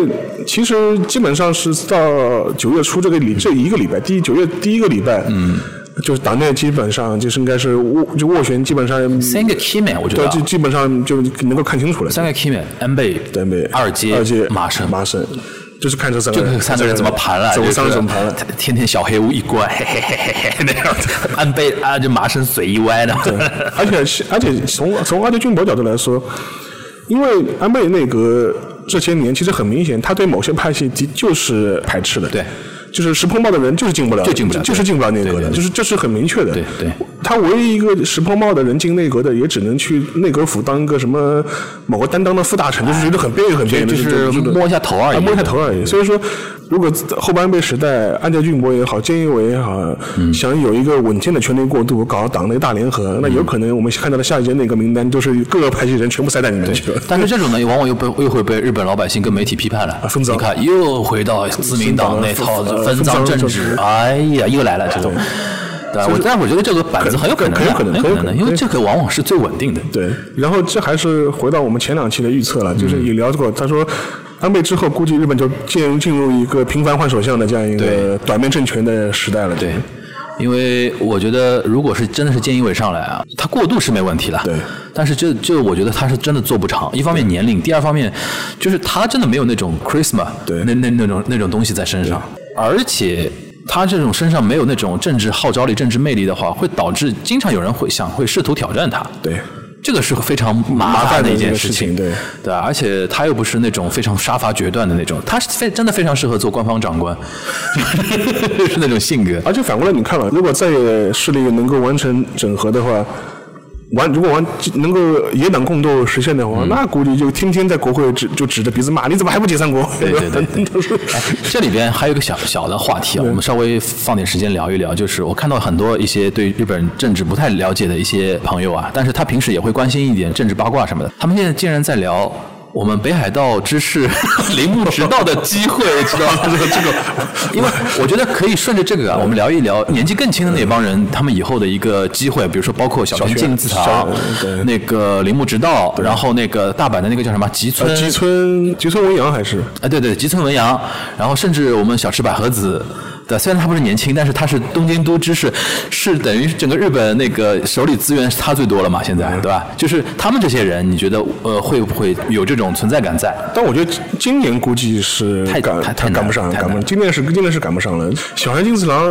B: 其实基本上是到九月初这个礼这一个礼拜，第九月第一个礼拜，嗯，就是党内基本上就是应该是斡就斡旋，基本上
C: 三个 key man，我觉得
B: 基基本上就能够看清楚了。
C: 三个 key man，安倍、
B: 安倍、
C: 二阶、
B: 二阶、
C: 麻生、
B: 麻生，就是看这三个，
C: 就三个人怎么盘了，
B: 怎么三个怎么盘了，
C: 天天小黑屋一关，嘿嘿嘿嘿嘿那样子，安倍啊，就麻生嘴一歪的，
B: 而且而且从从二阶俊博角度来说。因为安倍内阁这些年，其实很明显，他对某些派系的就是排斥的。
C: 对。
B: 就是石破茂的人就是进不了，
C: 就进不了，
B: 就是进不了内阁的，就是这是很明确的。
C: 对对，
B: 他唯一一个石破茂的人进内阁的，也只能去内阁府当一个什么某个担当的副大臣，就是觉得很别扭，很别扭，
C: 就是摸一下头而已，
B: 摸一下头而已。所以说，如果后半辈时代，安家俊博也好，菅义伟也好，想有一个稳健的权力过渡，搞党内大联合，那有可能我们看到的下一届内阁名单都是各个派系人全部塞在里面去了。
C: 但是这种呢，往往又被又会被日本老百姓跟媒体批判了。你看，又回到自民党那套。分赃政治，哎呀，又来了这种，对吧？我但我觉得这个板子很有可能，
B: 很有可能，
C: 很有可能，因为这个往往是最稳定的。
B: 对，然后这还是回到我们前两期的预测了，就是也聊过，他说安倍之后估计日本就进进入一个频繁换首相的这样一个短命政权的时代了。
C: 对，因为我觉得如果是真的是菅义伟上来啊，他过渡是没问题的。
B: 对，
C: 但是这这我觉得他是真的做不长。一方面年龄，第二方面就是他真的没有那种 charisma，
B: 对，
C: 那那那种那种东西在身上。而且他这种身上没有那种政治号召力、政治魅力的话，会导致经常有人会想会试图挑战他。
B: 对，
C: 这个是非常麻
B: 烦
C: 的一
B: 件事
C: 情。
B: 对，
C: 对而且他又不是那种非常杀伐决断的那种，他是非真的非常适合做官方长官，是那种性格。
B: 而且反过来你看了，如果在野势力能够完成整合的话。完如果完能够野党共斗实现的话，那估计就天天在国会指就指着鼻子骂，你怎么还不解散国？
C: 对对对 这里边还有一个小小的话题啊，我们稍微放点时间聊一聊。就是我看到很多一些对日本政治不太了解的一些朋友啊，但是他平时也会关心一点政治八卦什么的。他们现在竟然在聊我们北海道知事 铃木直道的机会，知道吗？这个这个，因为我觉得可以顺着这个啊，我们聊一聊年纪更轻的那帮人，他们以后的一个机会，比如说包括小田静次
B: 小
C: 郎，那个铃木直道，然后那个大阪的那个叫什么吉村
B: 呃吉村吉村文洋还是
C: 啊，对对，吉村文洋，然后甚至我们小池百合子。对，虽然他不是年轻，但是他是东京都知事，是等于整个日本那个手里资源是他最多了嘛？现在对吧？就是他们这些人，你觉得呃会不会有这种存在感在？
B: 但我觉得今年估计是
C: 太
B: 赶
C: 太太难
B: 赶不上，
C: 太
B: 赶不上。今年是今年是赶不上了。小田金次郎，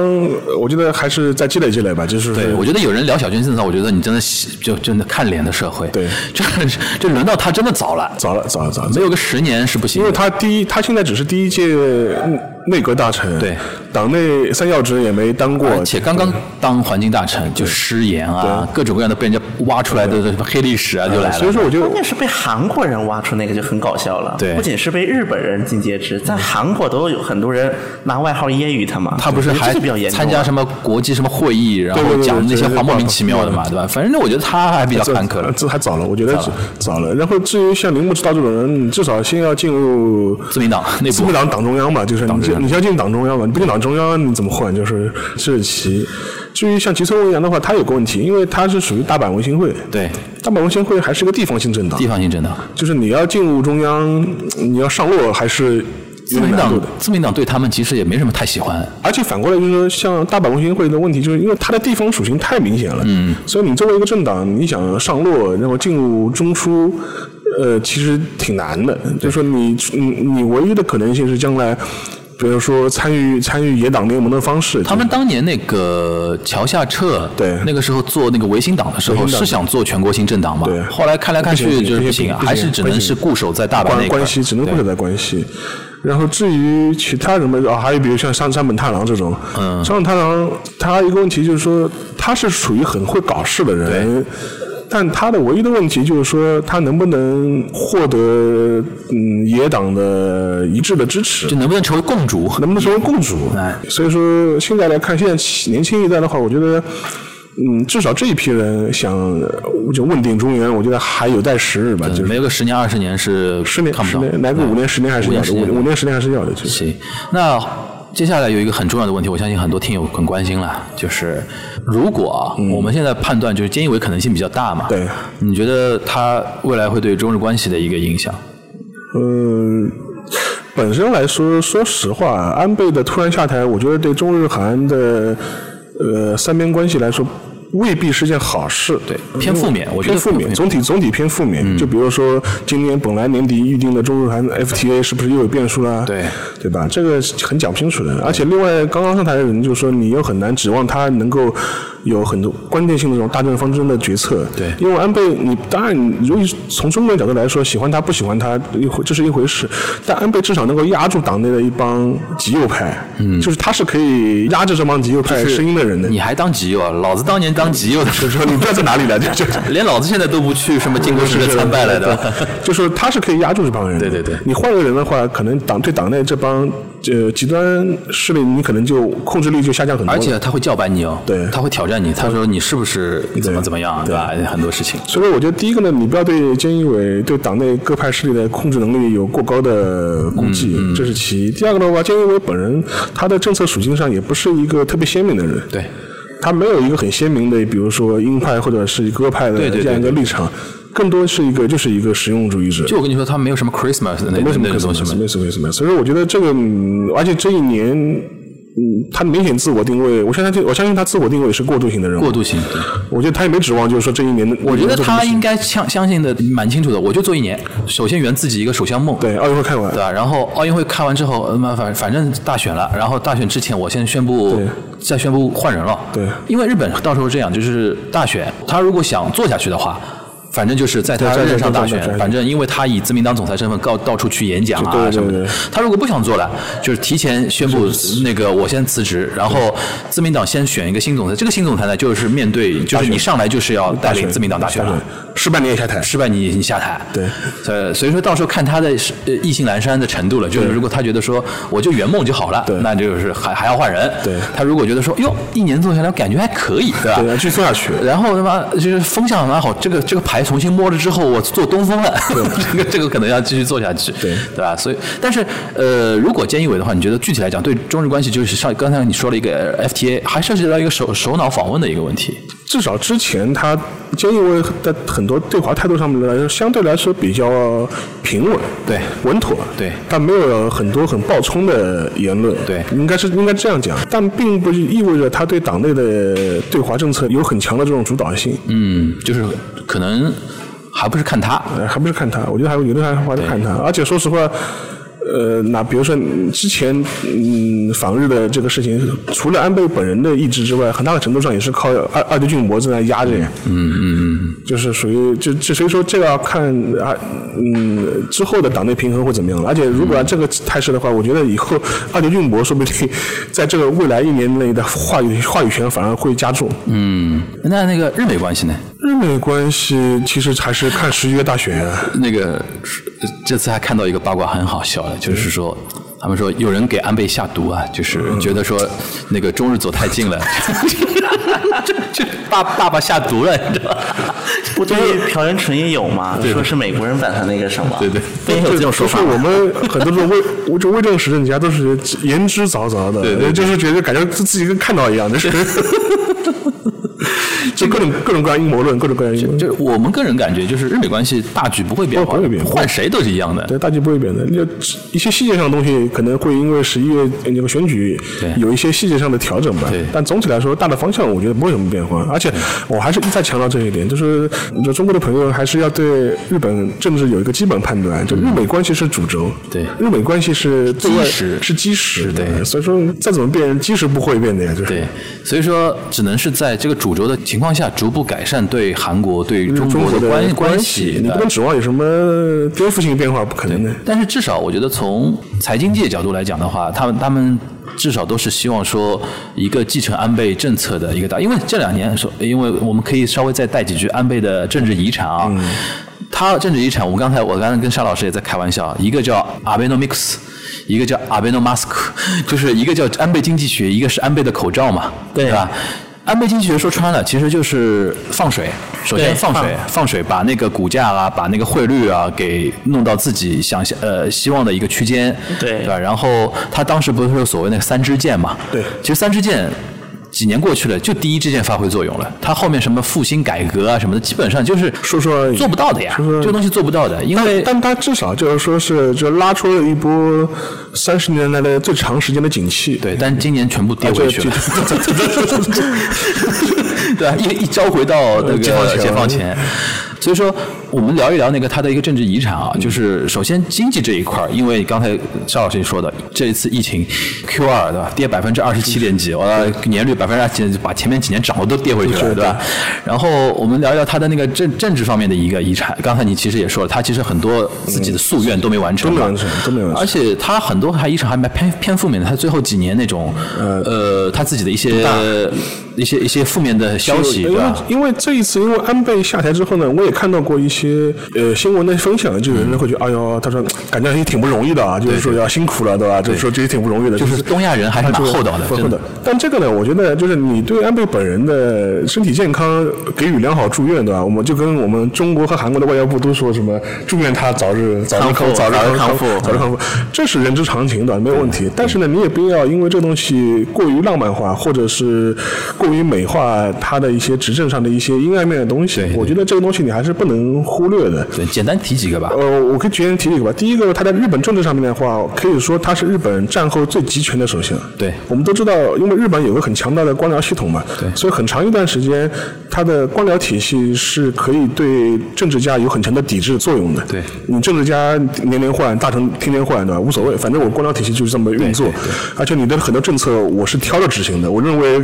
B: 呃我觉得还是再积累积累吧，就是
C: 对，我觉得有人聊小泉进次，我觉得你真的喜就真的看脸的社会。
B: 对
C: 这这轮到他真的早了，
B: 早了早了早了，
C: 没有个十年是不行的。
B: 因为他第一，他现在只是第一届嗯内阁大臣，
C: 对，
B: 党内三要职也没当过，
C: 而且刚刚当环境大臣，就失言啊，各种各样的被人家挖出来的什么黑历史啊，就来了。
B: 所以说我觉得
D: 关键是被韩国人挖出那个就很搞笑了。
C: 对
D: 不仅是被日本人进阶职，在韩国都有很多人拿外号揶揄他嘛。
C: 他不是还参加什么国际什么会议，然后讲那些话莫名其妙的嘛，对吧？反正我觉得他还比较坎坷了。
B: 这还早了，我觉得
C: 早了。
B: 然后至于像铃木直道这种人，你至少先要进入
C: 自民党内部
B: 自民党党中央嘛，就是你
C: 中央
B: 你要进党中央嘛，你不进党中央你怎么混？就是这是其。至于像吉村文洋的话，他有个问题，因为他是属于大阪文心会，
C: 对
B: 大阪文心会还是个地方性政党
C: 地，方性政党，
B: 就是你要进入中央，你要上落还是
C: 自民党
B: 有难度的。
C: 自民党对他们其实也没什么太喜欢。
B: 而且反过来就是说，像大阪文心会的问题，就是因为它的地方属性太明显了，嗯，所以你作为一个政党，你想上落，然后进入中枢，呃，其实挺难的。就是说你，你你唯一的可能性是将来，比如说参与参与野党联盟的方式，
C: 他们当年那个桥下彻，
B: 对。
C: 那个时候做那个维新党的时候，是想做全国性政党嘛？
B: 对。
C: 后来看来看去就是还是只能是固守在大阪那
B: 关系只能固守在关系。然后至于其他什么啊，还有比如像山山本太郎这种，嗯，山本太郎他一个问题就是说他是属于很会搞事的人。但他的唯一的问题就是说，他能不能获得嗯野党的一致的支持
C: 就？能不能成为共主？
B: 能不能成为共主
C: 哎？
B: 所以说，现在来看，现在年轻一代的话，我觉得，嗯，至少这一批人想就问鼎中原，我觉得还有待时日吧。就是
C: 没有个十年二十年是
B: 十年
C: 看不到。
B: 十年，来个五年十年还是要的，
C: 五年十年
B: 还是要的。
C: 行，那接下来有一个很重要的问题，我相信很多听友很关心了，就是如果啊我们现在判断就是菅义伟可能性比较大嘛，
B: 对，
C: 你觉得他未来会对中日关系的一个影响？
B: 嗯，本身来说，说实话，安倍的突然下台，我觉得对中日韩的呃三边关系来说。未必是件好事，
C: 对偏负面我觉得
B: 偏负面，总体总体偏负面。就比如说，今年本来年底预定的中日韩 FTA 是不是又有变数了？
C: 对
B: 对吧？这个很讲不清楚的。而且另外，刚刚上台的人就说，你又很难指望他能够有很多关键性的这种大政方针的决策。
C: 对
B: 因为安倍，你当然，如果从中国角度来说，喜欢他不喜欢他一回这是一回事，但安倍至少能够压住党内的一帮极右派，嗯，就是他是可以压制这帮极右派声音的人的。
C: 你还当极右啊？老子当年当极右的时候，
B: 你不知道在哪里了，就就
C: 连老子现在都不去什么靖国神社参拜来的。
B: 就是他是可以压住这帮人。
C: 对对对
B: 你换个人的话，可能党对党内这帮呃极端势力，你可能就控制力就下降很多。
C: 而且他会叫板你哦，
B: 对
C: 他会挑战你，他说你是不是怎么怎么样，对吧？很多事情。
B: 所以我觉得第一个呢，你不要对菅义伟对党内各派势力的控制能力有过高的估计，
C: 嗯
B: 这是其一。第二个的话，菅义伟本人他的政策属性上也不是一个特别鲜明的人，
C: 对，
B: 他没有一个很鲜明的，比如说鹰派或者是鸽派的这样一个立场，更多是一个就是一个实用主义者。
C: 就我跟你说，他没有什么 Christmas 的那
B: 没什么
C: 那种东西嘛
B: 可什么，。没什么没什么。所以说，我觉得这个，嗯而且这一年，嗯，他明显自我定位，我相信，我相信他自我定位是过渡型的人物。
C: 过渡型，对。
B: 我觉得他也没指望，就是说这一年，
C: 我觉得他应
B: 该
C: 该相相信的蛮清楚的，我就做一年，首先圆自己一个首相梦，
B: 对奥运会开完
C: 对，吧？然后奥运会开完之后，那么反反正大选了，然后大选之前我先宣布
B: 对，
C: 再宣布换人了，
B: 对
C: 因为日本到时候这样，就是大选，他如果想做下去的话。反正就是在他任上大选反正因为他以自民党总裁身份到到处去演讲啊什么的
B: 对。
C: 他如果不想做了，就是提前宣布那个我先辞职，然后自民党先选一个新总裁。这个新总裁呢，就是面对就是你上来就是要带领自民党大选了。
B: 失败你也下台。
C: 失败你你下台，
B: 对，
C: 呃，所以说到时候看他的呃意兴阑珊的程度了。就是如果他觉得说我就圆梦就好了，那就是还还要换人。
B: 对
C: 他如果觉得说哟一年做下来感觉还可以，对吧？
B: 对，要继续做下去。
C: 然后他妈就是风向蛮好，这个这个牌重新摸了之后，我做东风了，这个这个可能要继续做下去，
B: 对。
C: 对吧？所以，但是呃，如果菅义伟的话，你觉得具体来讲，对中日关系就是上刚才你说了一个 FTA，还涉及到一个首首脑访问的一个问题，
B: 至少之前他菅义伟在很多对华态度上面来说，相对来说比较平稳，
C: 对。
B: 稳妥，
C: 对。
B: 但没有很多很暴冲的言论，
C: 对。
B: 应该是应该这样讲，但并不意味着他对党内的对华政策有很强的这种主导性，
C: 嗯，就是可能还不是看他，
B: 呃，还不是看他，我觉得还有有的还还是看他，而且说实话。呃，那比如说嗯之前嗯访日的这个事情，除了安倍本人的意志之外，很大的程度上也是靠二二阶俊博在那压着。嗯嗯嗯，就是属于就就所以说这个要看啊嗯之后的党内平衡会怎么样了。而且如果按这个态势的话，我觉得以后二阶俊博说不定在这个未来一年内的话语话语权反而会加重。
C: 嗯，那那个日美关系呢？
B: 日美关系其实还是看十一月大选啊。
C: 那个这次还看到一个八卦很好笑的，就是说。他们说有人给安倍下毒啊，就是觉得说那个中日走太近了，就就爸爸爸下毒了，你知道吗？
D: 不对，朴元淳也有嘛，说是美国人把他那个什么，
C: 对对
D: 不也有这种说法？
B: 就是我们很多这种魏就魏正时政家都是言之凿凿的，
C: 对对对
B: 就是觉得感觉自自己跟看到一样就，是。就各种各种各样阴谋论，各种各样阴谋论。
C: 就是我们个人感觉，就是日美关系大局不会变化，
B: 不会变
C: 换谁都是一样的。
B: 对，大局不会变的。就一些细节上的东西可能会因为十一月那个选举
C: 对
B: 有一些细节上的调整吧
C: 对。
B: 但总体来说，大的方向我觉得不会有什么变化。而且我还是一再强调这一点，就是就中国的朋友还是要对日本政治有一个基本判断，就日美关系是主轴，
C: 对
B: 日美关系是对外
C: 基石
B: 是基石，
C: 对
B: 所以说再怎么变，基石不会变的呀，就是。
C: 对，所以说只能是在这个主轴的情况下，逐步改善对韩国、对中
B: 中国
C: 的关
B: 关
C: 系。
B: 你不能指望有什么颠覆性变化，不可能的。
C: 但是至少我觉得从财经界角度来讲的话，他们他们至少都是希望说一个继承安倍政策的一个大，因为这两年说，因为我们可以稍微再带几句安倍的政治遗产啊。他政治遗产，我们刚才我刚才跟沙老师也在开玩笑，一个叫 Abenomics，一个叫 Abenomask，就是一个叫安倍经济学，一个是安倍的口罩嘛，对吧？安倍经济学说穿了，其实就是放水。首先放水，放水把那个股价啊，把那个汇率啊，给弄到自己想象呃希望的一个区间，
D: 对
C: 对吧？然后他当时不是说所谓那个三支箭嘛？
B: 对
C: 其实三支箭。几年过去了，就第一支箭发挥作用了。它后面什么复兴改革啊什么的，基本上就是
B: 说说
C: 做不到的呀。
B: 说说
C: 这个东西做不到的，因为
B: 但他至少就是说是就拉出了一波三十年来的最长时间的景气。
C: 对，但今年全部跌
B: 啊
C: 回去了，对吧？一一招回到
B: 解放前。
C: 所以说，我们聊一聊那个他的一个政治遗产啊，就是首先经济这一块儿，因为刚才肖老师也说的，这一次疫情 Q 二对吧，跌百分之二十七点几，完了年率百分之二十七，把前面几年涨的都跌回去了，对吧？然后我们聊一聊他的那个政政治方面的一个遗产。刚才你其实也说了，他其实很多自己的夙愿都没完成嘛，
B: 都没完成都没完成
C: 而且他很多还遗产还蛮偏偏负面的，他最后几年那种呃他自己的一些一些一些负面的消息，对
B: 因为
C: 吧？
B: 因为这一次，因为安倍下台之后呢，我也看到过一些呃新闻的分享，就有人会觉得，哎呦，他说感觉也挺不容易的啊，就是说要辛苦了，对吧？就是说这也挺不容易的，
C: 就是东亚人还是蛮厚道的真的
B: 很厚道。但这个呢，我觉得就是你对安倍本人的身体健康给予良好祝愿，对吧？我们就跟我们中国和韩国的外交部都说什么祝愿他早日早日
D: 康复
B: 早日
D: 早日康复
B: 早日康复，这是人之常情的，没有问题。但是呢，你也不要因为这个东西过于浪漫化，或者是过于美化他的一些执政上的一些阴暗面的东西
C: 对。对
B: 我觉得这个东西你还是不能忽略的。
C: 对，简单提几个吧。
B: 呃，我可以简单提几个吧。第一个，他在日本政治上面的话，可以说他是日本战后最集权的首相。
C: 对
B: 我们都知道，因为日本有个很强大的官僚系统嘛，
C: 对
B: 所以很长一段时间，他的官僚体系是可以对政治家有很强的抵制作用的。
C: 对
B: 你政治家年年换，大臣天天换，对吧？无所谓，反正我官僚体系就是这么运作。
C: 对对对
B: 而且你的很多政策，我是挑着执行的，我认为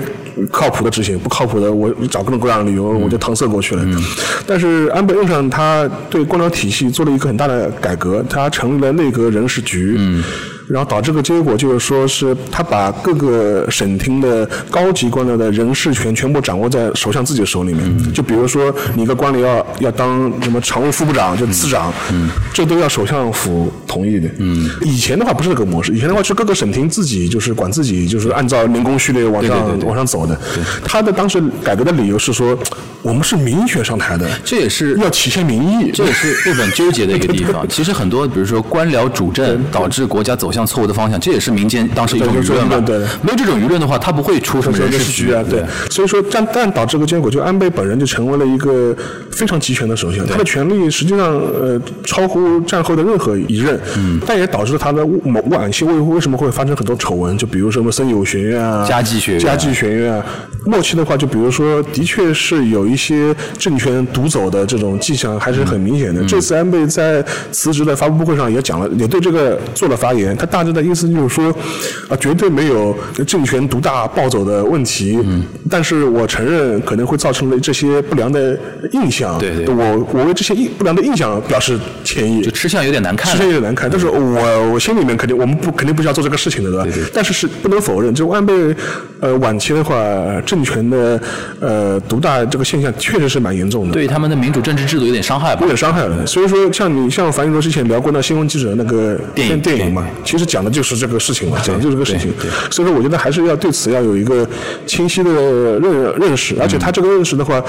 B: 靠的执行，不靠谱的我找各种各样的理由我就搪塞过去了。但是安倍任上他对官僚体系做了一个很大的改革，他成立了内阁人事局。然后导致个结果就是说，是他把各个省厅的高级官僚的人事权全部掌握在首相自己手里面。就比如说，你一个官僚要要当什么常务副部长，就次长，这都要首相府同意的。以前的话不是这个模式，以前的话是各个省厅自己就是管自己，就是按照年功序列往上往上走的。他的当时改革的理由是说，我们是民选上台的，
C: 这也是
B: 要体现民意。
C: 这也是日本纠结的一个地方。其实很多，比如说官僚主政导致国家走向错误的方向，这也是民间当时一种舆论嘛。
B: 对，
C: 没有这种舆论的话，他不会出什么人事局
B: 啊。对，所以说，但但导致个结果，就安倍本人就成为了一个非常集权的首相，他的权力实际上呃超乎战后的任何一任。嗯。但也导致了他的某晚期为为什么会发生很多丑闻？就比如说什么森友学院啊、
C: 家计学院、
B: 家计学院啊。末期的话，就比如说，的确是有一些政权独走的这种迹象，还是很明显的。这次安倍在辞职的发布会上也讲了，也对这个做了发言。他大致的意思就是说，啊，绝对没有政权独大暴走的问题。嗯。但是我承认可能会造成了这些不良的印象。
C: 对对。
B: 我我为这些印不良的印象表示歉意。
C: 就吃相有点难看。
B: 吃相有点难看，但是我我心里面肯定我们不肯定不是要做这个事情的，对吧？
C: 对对。
B: 但是是不能否认，就安倍呃晚期的话，政权的呃独大这个现象确实是蛮严重的。
C: 对他们的民主政治制度有点伤害吧？
B: 有点伤害了。所以说，像你像樊宇说之前聊过那新闻记者那个
C: 电影
B: 电影嘛，其实讲的就是这个事情嘛，讲的就是这个事情。所以说，我觉得还是要对此要有一个清晰的认认识，而且他这个认识的话。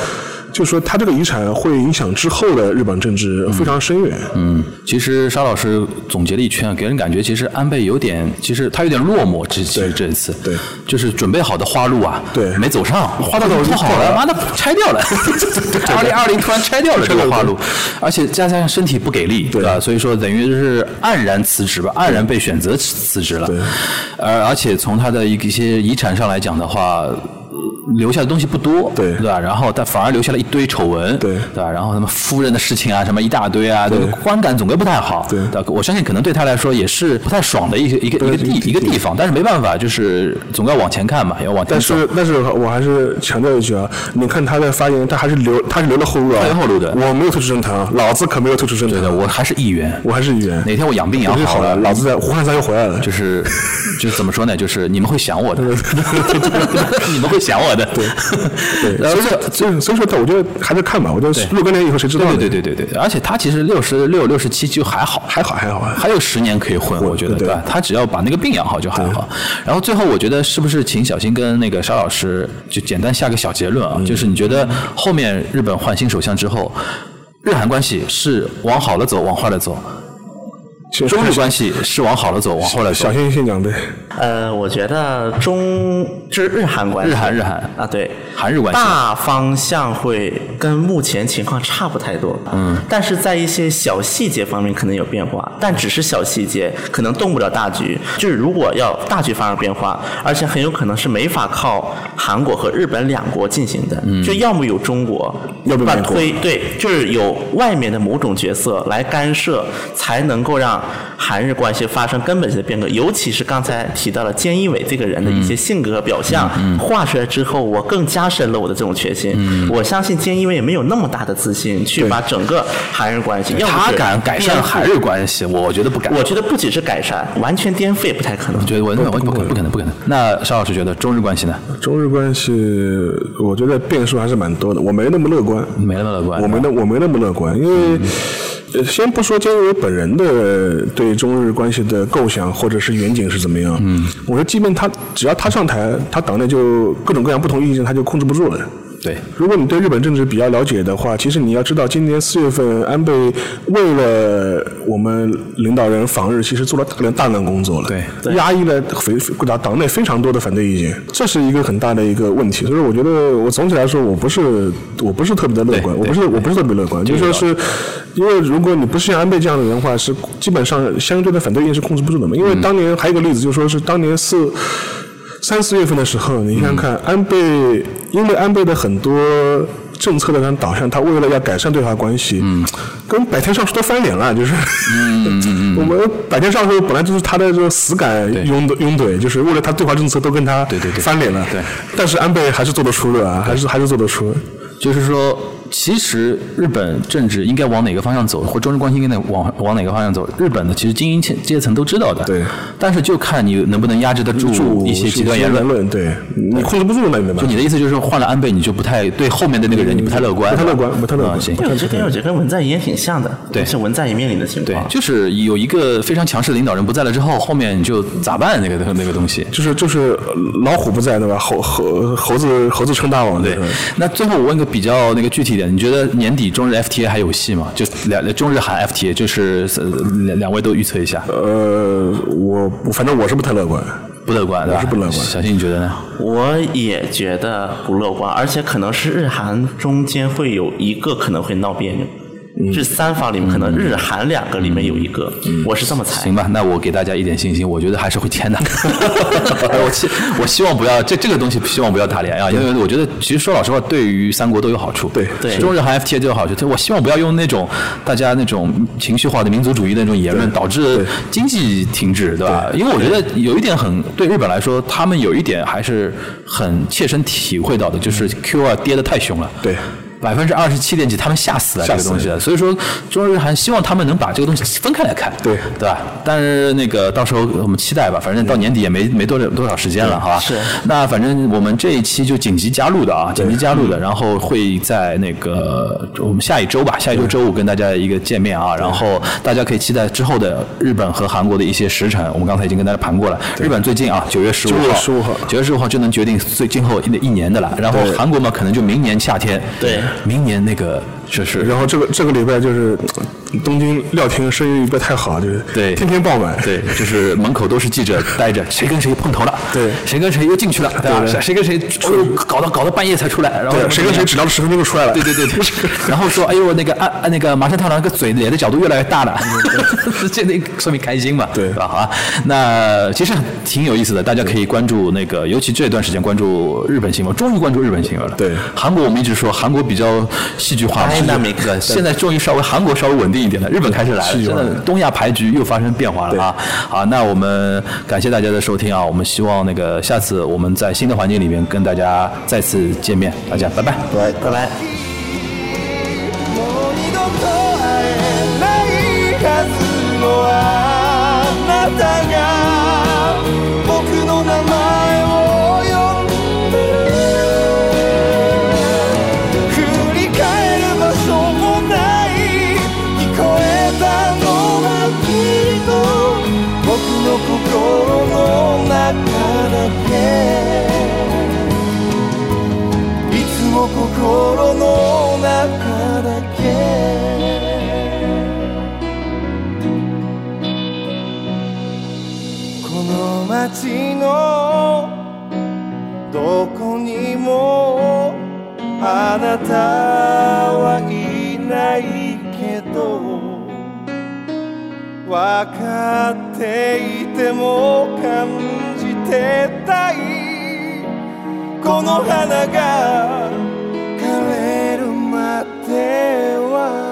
B: 就是说，他这个遗产会影响之后的日本政治非常深远。
C: 嗯，其实沙老师总结了一圈，给人感觉其实安倍有点，其实他有点落寞。这其实这一次，
B: 对，
C: 就是准备好的花路啊，
B: 对，
C: 没走上，
B: 花道
C: 不好了，妈的拆掉了。二零二零突然拆掉了这个花路，而且加上身体不给力，对吧？所以说等于是黯然辞职吧，黯然被选择辞职了。
B: 对，
C: 而而且从他的一一些遗产上来讲的话。留下的东西不多，
B: 对
C: 对吧？然后但反而留下了一堆丑闻，
B: 对
C: 对吧？然后什么夫人的事情啊，什么一大堆啊，这个观感总归不太好。
B: 对，
C: 我相信可能对他来说也是不太爽的一个一个一个地一个地方。但是没办法，就是总要往前看嘛，要往前
B: 但是但是我还是强调一句啊，你看他的发言，他还是留他是留了后路啊，
C: 留后路的。
B: 我没有退出政坛，老子可没有退出政坛。
C: 对的，我还是议员，
B: 我还是议员。
C: 哪天我养病养好了，
B: 老子在胡汉三又回来了。
C: 就是就是怎么说呢？就是你们会想我的，你们会想我的。
B: 对。对，所以说，所以所以说，我觉得还是看吧。我觉得若干年以后谁知道？
C: 对对对对对。而且他其实六十六、六十七就还好，
B: 还好，还好，
C: 还有十年可以混。我觉得，对吧？他只要把那个病养好就还好。然后最后，我觉得是不是请小新跟那个沙老师就简单下个小结论啊？就是你觉得后面日本换新首相之后，日韩关系是往好了走，往坏了走？中日关系是往好了走，往坏了走。
B: 小新先讲呗。
D: 呃，我觉得中就是日韩关系，
C: 日韩日韩
D: 啊，对，
C: 韩日关系
D: 大方向会跟目前情况差不太多。
C: 嗯，
D: 但是在一些小细节方面可能有变化，但只是小细节，可能动不了大局。就是如果要大局发生变化，而且很有可能是没法靠韩国和日本两国进行的，就要么有中国，
B: 要不
D: 然推对，就是有外面的某种角色来干涉，才能够让韩日关系发生根本性的变革。尤其是刚才。提到了菅义伟这个人的一些性格和表象，画出来之后，我更加深了我的这种决心。我相信菅义伟也没有那么大的自信去把整个韩日关系，
C: 他敢改善韩日关系，我觉得不敢。
D: 我觉得不仅是改善，完全颠覆也不太可能。
C: 我觉得我我不可能不可能不可能。那邵老师觉得中日关系呢？
B: 中日关系，我觉得变数还是蛮多的。我没那么乐观，
C: 没那么乐观。
B: 我没那我没那么乐观，因为。先不说菅义伟本人的对中日关系的构想或者是远景是怎么样，
C: 嗯，
B: 我说，即便他只要他上台，他党内就各种各样不同意见，他就控制不住了。
C: 对，
B: 如果你对日本政治比较了解的话，其实你要知道，今年四月份安倍为了我们领导人访日，其实做了大量大量工作了，
C: 对，
B: 压抑了非党党内非常多的反对意见，这是一个很大的一个问题。所以我觉得，我总体来说，我不是我不是特别的乐观，我不是我不是特别乐观，就说是因为如果你不是像安倍这样的人的话，是基本上相对的反对意见是控制不住的嘛。因为当年还有一个例子，就说是当年四。三四月份的时候，你想想看，安倍因为安倍的很多政策的导向，他为了要改善对华关系，嗯，跟百田尚书都翻脸了，就是，嗯 我们百田尚书本来就是他的这个死杆拥拥怼，就是为了他对华政策都跟他
C: 对对对。
B: 翻脸了，
C: 对，
B: 但是安倍还是做得出的啊，还是还是做得出。
C: 就是说，其实日本政治应该往哪个方向走，或中日关系应该往往哪个方向走，日本的其实精英阶阶层都知道的。
B: 对。
C: 但是就看你能不能压制得住一些极端言论。
B: 对。你控制不住那你
C: 就你的意思就是换了安倍，你就不太对后面的那个人你不太乐观。
B: 不太乐观，不太乐观。
C: 行。
D: 我觉得我觉得跟文在寅也挺像的。
C: 对。
D: 是文在寅面临的情况。
C: 对。就是有一个非常强势的领导人不在了之后，后面就咋办？那个那个东西。
B: 就是就是老虎不在对吧？猴猴猴子猴子称大王。
C: 对。那最后我问个比较那个具。体点，你觉得年底中日 FTA 还有戏吗？就两中日韩 FTA，就是两两位都预测一下。
B: 呃，我反正我是不太乐观，
C: 不乐观，
B: 我是不乐观。
C: 小新你觉得呢？
D: 我也觉得不乐观，而且可能是日韩中间会有一个可能会闹别扭。这三方里面，可能日韩两个里面有一个，我是这么猜。
C: 行吧，那我给大家一点信心，我觉得还是会签的。我希我希望不要这这个东西，希望不要打脸啊，因为我觉得其实说老实话，对于三国都有好处。
B: 对
D: 对，
C: 中日韩 FTA 都有好处。我希望不要用那种大家那种情绪化的民族主义的那种言论，导致经济停滞，对吧？因为我觉得有一点很对日本来说，他们有一点还是很切身体会到的，就是 Q 二跌的太凶了。
B: 对。
C: 百分之二十七点几，他们吓死了这个东西，所以说中日韩希望他们能把这个东西分开来看，
B: 对。
C: 对吧？但是那个到时候我们期待吧，反正到年底也没没多少多少时间了，好吧？
D: 是。
C: 那反正我们这一期就紧急加入的啊，紧急加入的，然后会在那个我们下一周吧，下一周周五跟大家一个见面啊，然后大家可以期待之后的日本和韩国的一些时辰，我们刚才已经跟大家盘过了。日本最近啊，九月十五号，
B: 十五号，
C: 九月十五号就能决定最今后一一年的了，然后韩国嘛，可能就明年夏天，
D: 对，
C: 明年那个。确实，
B: 然后这个这个礼拜就是东京料亭生意不太好，就是
C: 对
B: 天天爆满，
C: 对，就是门口都是记者待着，谁跟谁碰头了，
B: 对，
C: 谁跟谁又进去了，对吧？谁跟谁搞到搞到半夜才出来，然后
B: 谁跟谁只聊了十分钟就出来了，
C: 对对对，然后说哎呦那个啊那个麻生太郎那个嘴脸的角度越来越大了，这那说明开心嘛，
B: 对
C: 吧？好啊，那其实挺有意思的，大家可以关注那个，尤其这段时间关注日本新闻，终于关注日本新闻了。
B: 对，
C: 韩国我们一直说韩国比较戏剧化。
D: 那没个，
C: 现在终于稍微韩国稍微稳定一点了，日本开始来了，现在东亚牌局又发生变化了啊！好，那我们感谢大家的收听啊，我们希望那个下次我们在新的环境里面跟大家再次见面，大家拜拜，
B: 拜
D: 拜拜。
E: 心の中だけ。この街のどこにもあなたはいないけど分かっていても感じてたい。この花が meu amor.